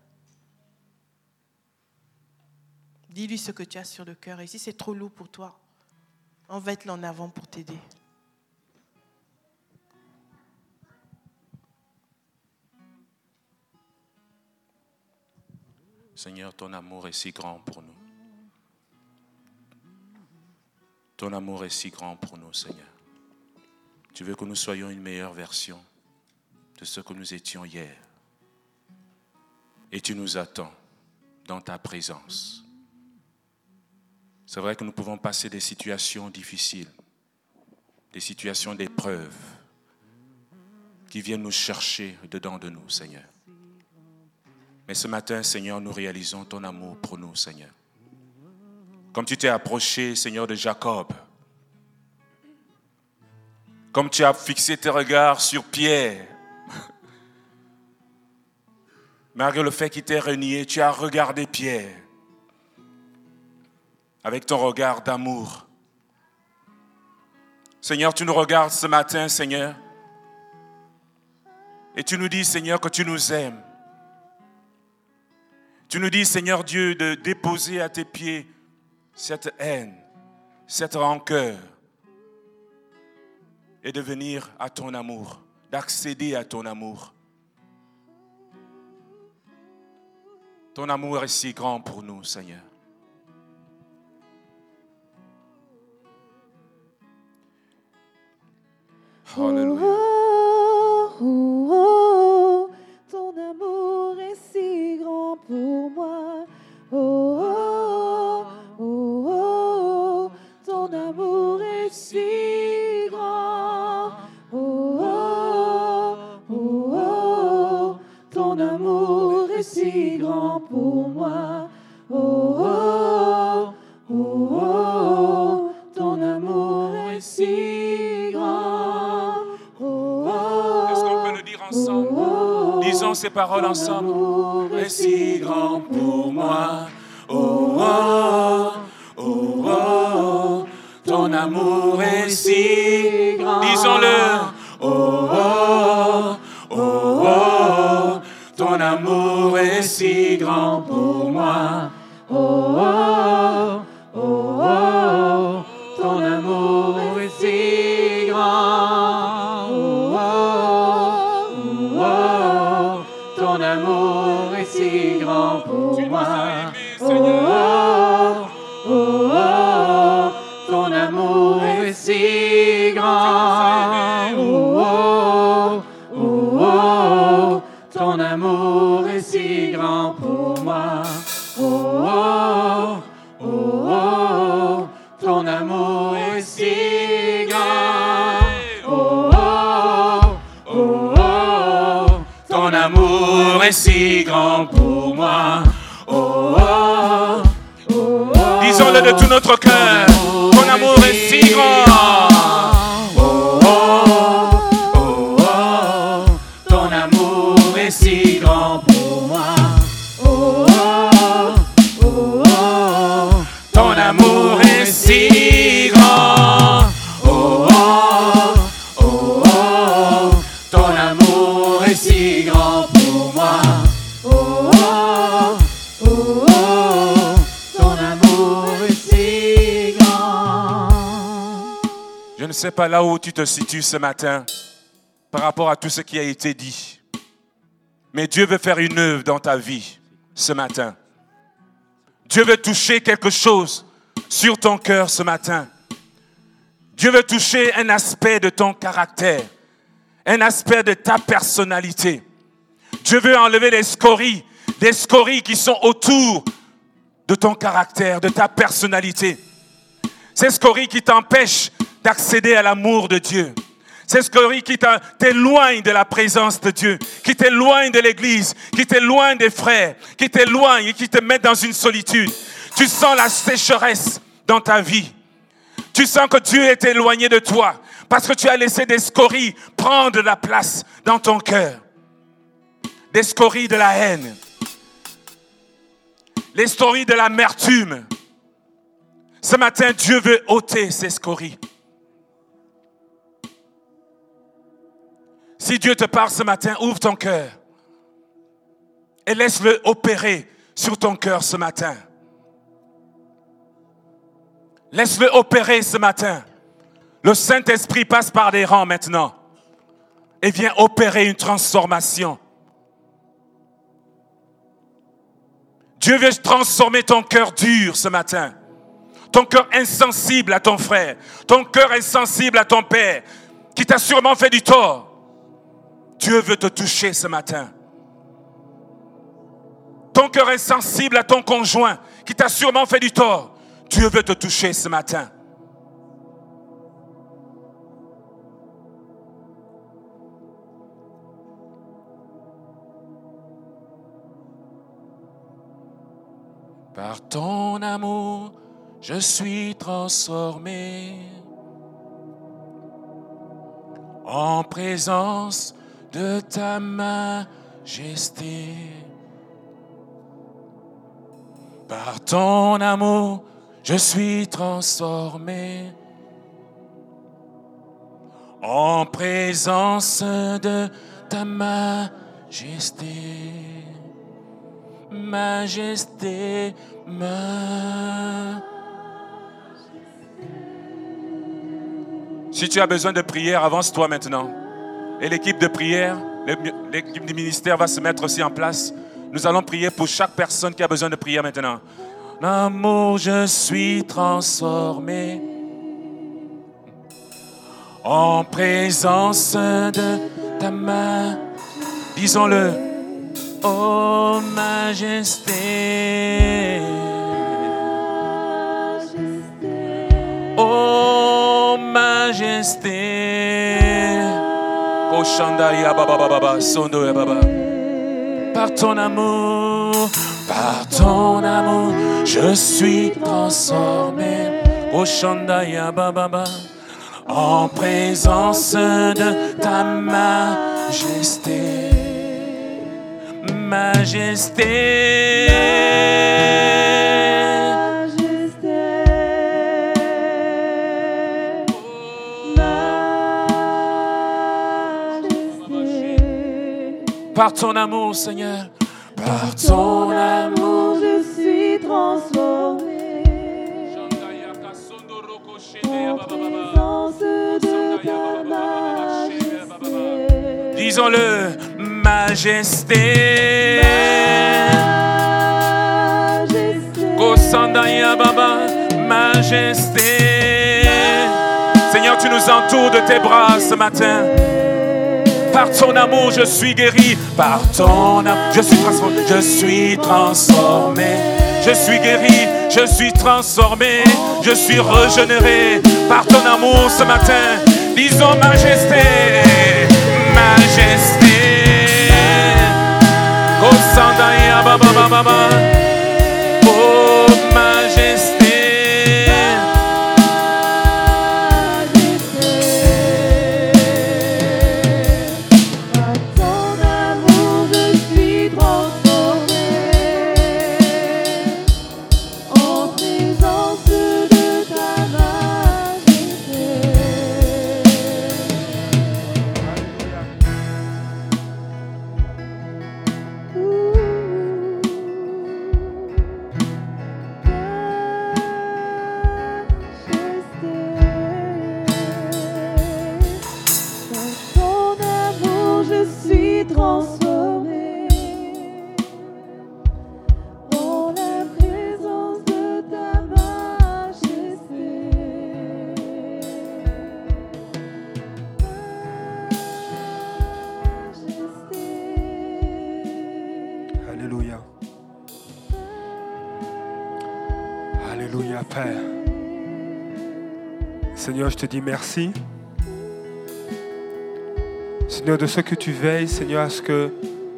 Dis-lui ce que tu as sur le cœur. Et si c'est trop lourd pour toi, on va être en avant pour t'aider. Seigneur, ton amour est si grand pour nous. Ton amour est si grand pour nous, Seigneur. Tu veux que nous soyons une meilleure version de ce que nous étions hier. Et tu nous attends dans ta présence. C'est vrai que nous pouvons passer des situations difficiles, des situations d'épreuve qui viennent nous chercher dedans de nous, Seigneur. Mais ce matin, Seigneur, nous réalisons ton amour pour nous, Seigneur. Comme tu t'es approché, Seigneur, de Jacob. Comme tu as fixé tes regards sur Pierre. Malgré le fait qu'il t'ait renié, tu as regardé Pierre avec ton regard d'amour. Seigneur, tu nous regardes ce matin, Seigneur. Et tu nous dis, Seigneur, que tu nous aimes. Tu nous dis, Seigneur Dieu, de déposer à tes pieds cette haine, cette rancœur, et de venir à ton amour, d'accéder à ton amour. Ton amour est si grand pour nous, Seigneur. Alléluia. Oh, oh, oh, pour moi. Oh, oh, oh, oh, ton amour est si grand. Oh, oh, oh, oh, ton amour est si grand pour moi. Oh, oh, Ces paroles ensemble. Est si grand pour moi. Oh, oh, oh, oh, ton amour est si grand. Disons-le. Oh, oh, oh, oh, ton amour est si grand pour moi. Oh, oh, est si grand pour moi. Oh, oh. oh, Disons-le de tout notre cœur. Ton amour est si grand. Sais pas là où tu te situes ce matin. par rapport à tout ce qui a été dit. Mais Dieu veut faire une œuvre dans ta vie ce matin. Dieu veut toucher quelque chose sur ton cœur ce matin. Dieu veut toucher un aspect de ton caractère, un aspect de ta personnalité. Dieu veut enlever des scories, des scories qui sont autour de ton caractère, de ta personnalité. Ces scories qui t'empêchent d'accéder à l'amour de Dieu. Ces scories qui t'éloignent de la présence de Dieu, qui t'éloignent de l'église, qui t'éloignent des frères, qui t'éloignent et qui te mettent dans une solitude. Tu sens la sécheresse dans ta vie. Tu sens que Dieu est éloigné de toi parce que tu as laissé des scories prendre la place dans ton cœur. Des scories de la haine. Les scories de l'amertume. Ce matin, Dieu veut ôter ces scories. Si Dieu te parle ce matin, ouvre ton cœur et laisse-le opérer sur ton cœur ce matin. Laisse-le opérer ce matin. Le Saint-Esprit passe par des rangs maintenant et vient opérer une transformation. Dieu veut transformer ton cœur dur ce matin. Ton cœur insensible à ton frère. Ton cœur insensible à ton père qui t'a sûrement fait du tort. Dieu veut te toucher ce matin. Ton cœur est sensible à ton conjoint qui t'a sûrement fait du tort. Dieu veut te toucher ce matin. Par ton amour, je suis transformé en présence de ta majesté. Par ton amour, je suis transformé en présence de ta majesté. Majesté, majesté. Si tu as besoin de prière, avance-toi maintenant. Et l'équipe de prière, l'équipe du ministère va se mettre aussi en place. Nous allons prier pour chaque personne qui a besoin de prière maintenant. L'amour, je suis transformé en présence de ta main. Disons-le. Oh majesté. Oh majesté. Par ton amour, par ton amour, je suis transformé. En présence de ta majesté. Majesté. Par ton amour, Seigneur. Par ton amour, je suis transformé. En présence de ta majesté. Disons-le, majesté. Kosandaya Baba, majesté. Seigneur, tu nous entoures de tes bras ce matin. Par ton amour, je suis guéri. Par ton amour, je suis transformé. Je suis transformé. Je suis guéri. Je suis transformé. Je suis régénéré. Par ton amour ce matin. Disons majesté. Majesté. Kosandaya dis merci. Seigneur, de ce que tu veilles, Seigneur, à ce que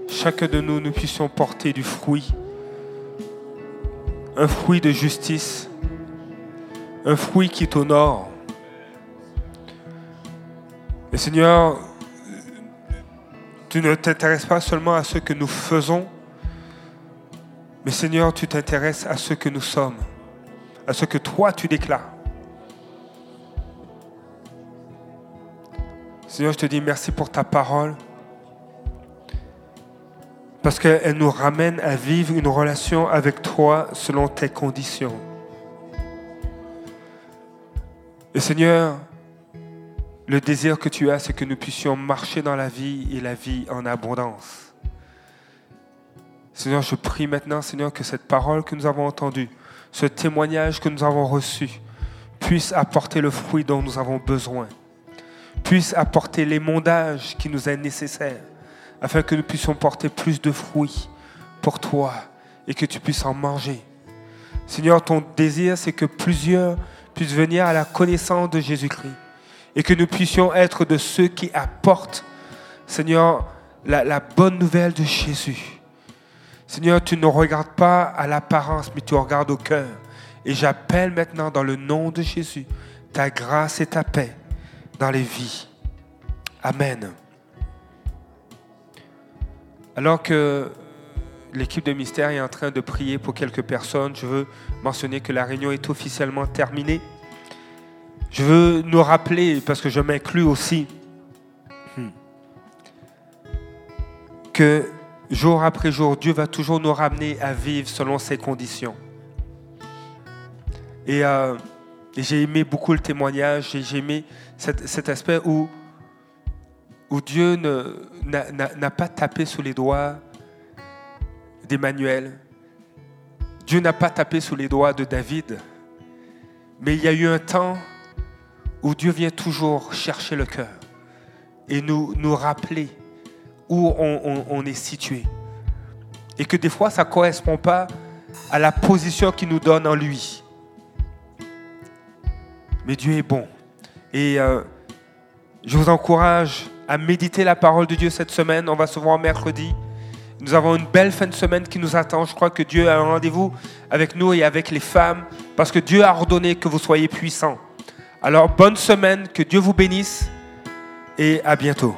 chacun de nous, nous puissions porter du fruit. Un fruit de justice. Un fruit qui t'honore. Et Seigneur, tu ne t'intéresses pas seulement à ce que nous faisons, mais Seigneur, tu t'intéresses à ce que nous sommes, à ce que toi tu déclares. Seigneur, je te dis merci pour ta parole, parce qu'elle nous ramène à vivre une relation avec toi selon tes conditions. Et Seigneur, le désir que tu as, c'est que nous puissions marcher dans la vie et la vie en abondance. Seigneur, je prie maintenant, Seigneur, que cette parole que nous avons entendue, ce témoignage que nous avons reçu, puisse apporter le fruit dont nous avons besoin, puisse apporter l'émondage qui nous est nécessaire, afin que nous puissions porter plus de fruits pour toi et que tu puisses en manger. Seigneur, ton désir, c'est que plusieurs puissent venir à la connaissance de Jésus-Christ et que nous puissions être de ceux qui apportent, Seigneur, la, la bonne nouvelle de Jésus. Seigneur, tu ne regardes pas à l'apparence, mais tu regardes au cœur. Et j'appelle maintenant dans le nom de Jésus ta grâce et ta paix dans les vies. Amen. Alors que l'équipe de mystère est en train de prier pour quelques personnes, je veux mentionner que la réunion est officiellement terminée. Je veux nous rappeler, parce que je m'inclus aussi, hmm, que jour après jour, Dieu va toujours nous ramener à vivre selon ses conditions. Et, euh, et j'ai aimé beaucoup le témoignage, j'ai aimé cet, aspect où, Dieu n'a- pas tapé sous les doigts d'Emmanuel. Dieu n'a pas tapé sous les doigts de David. Mais il y a eu un temps où Dieu vient toujours chercher le cœur et nous, nous rappeler où on- on est situé. Et que des fois, ça ne correspond pas à la position qu'il nous donne en lui. Mais Dieu est bon. Et euh, je vous encourage à méditer la parole de Dieu cette semaine. On va se voir mercredi. Nous avons une belle fin de semaine qui nous attend. Je crois que Dieu a un rendez-vous avec nous et avec les femmes parce que Dieu a ordonné que vous soyez puissants. Alors bonne semaine, que Dieu vous bénisse et à bientôt.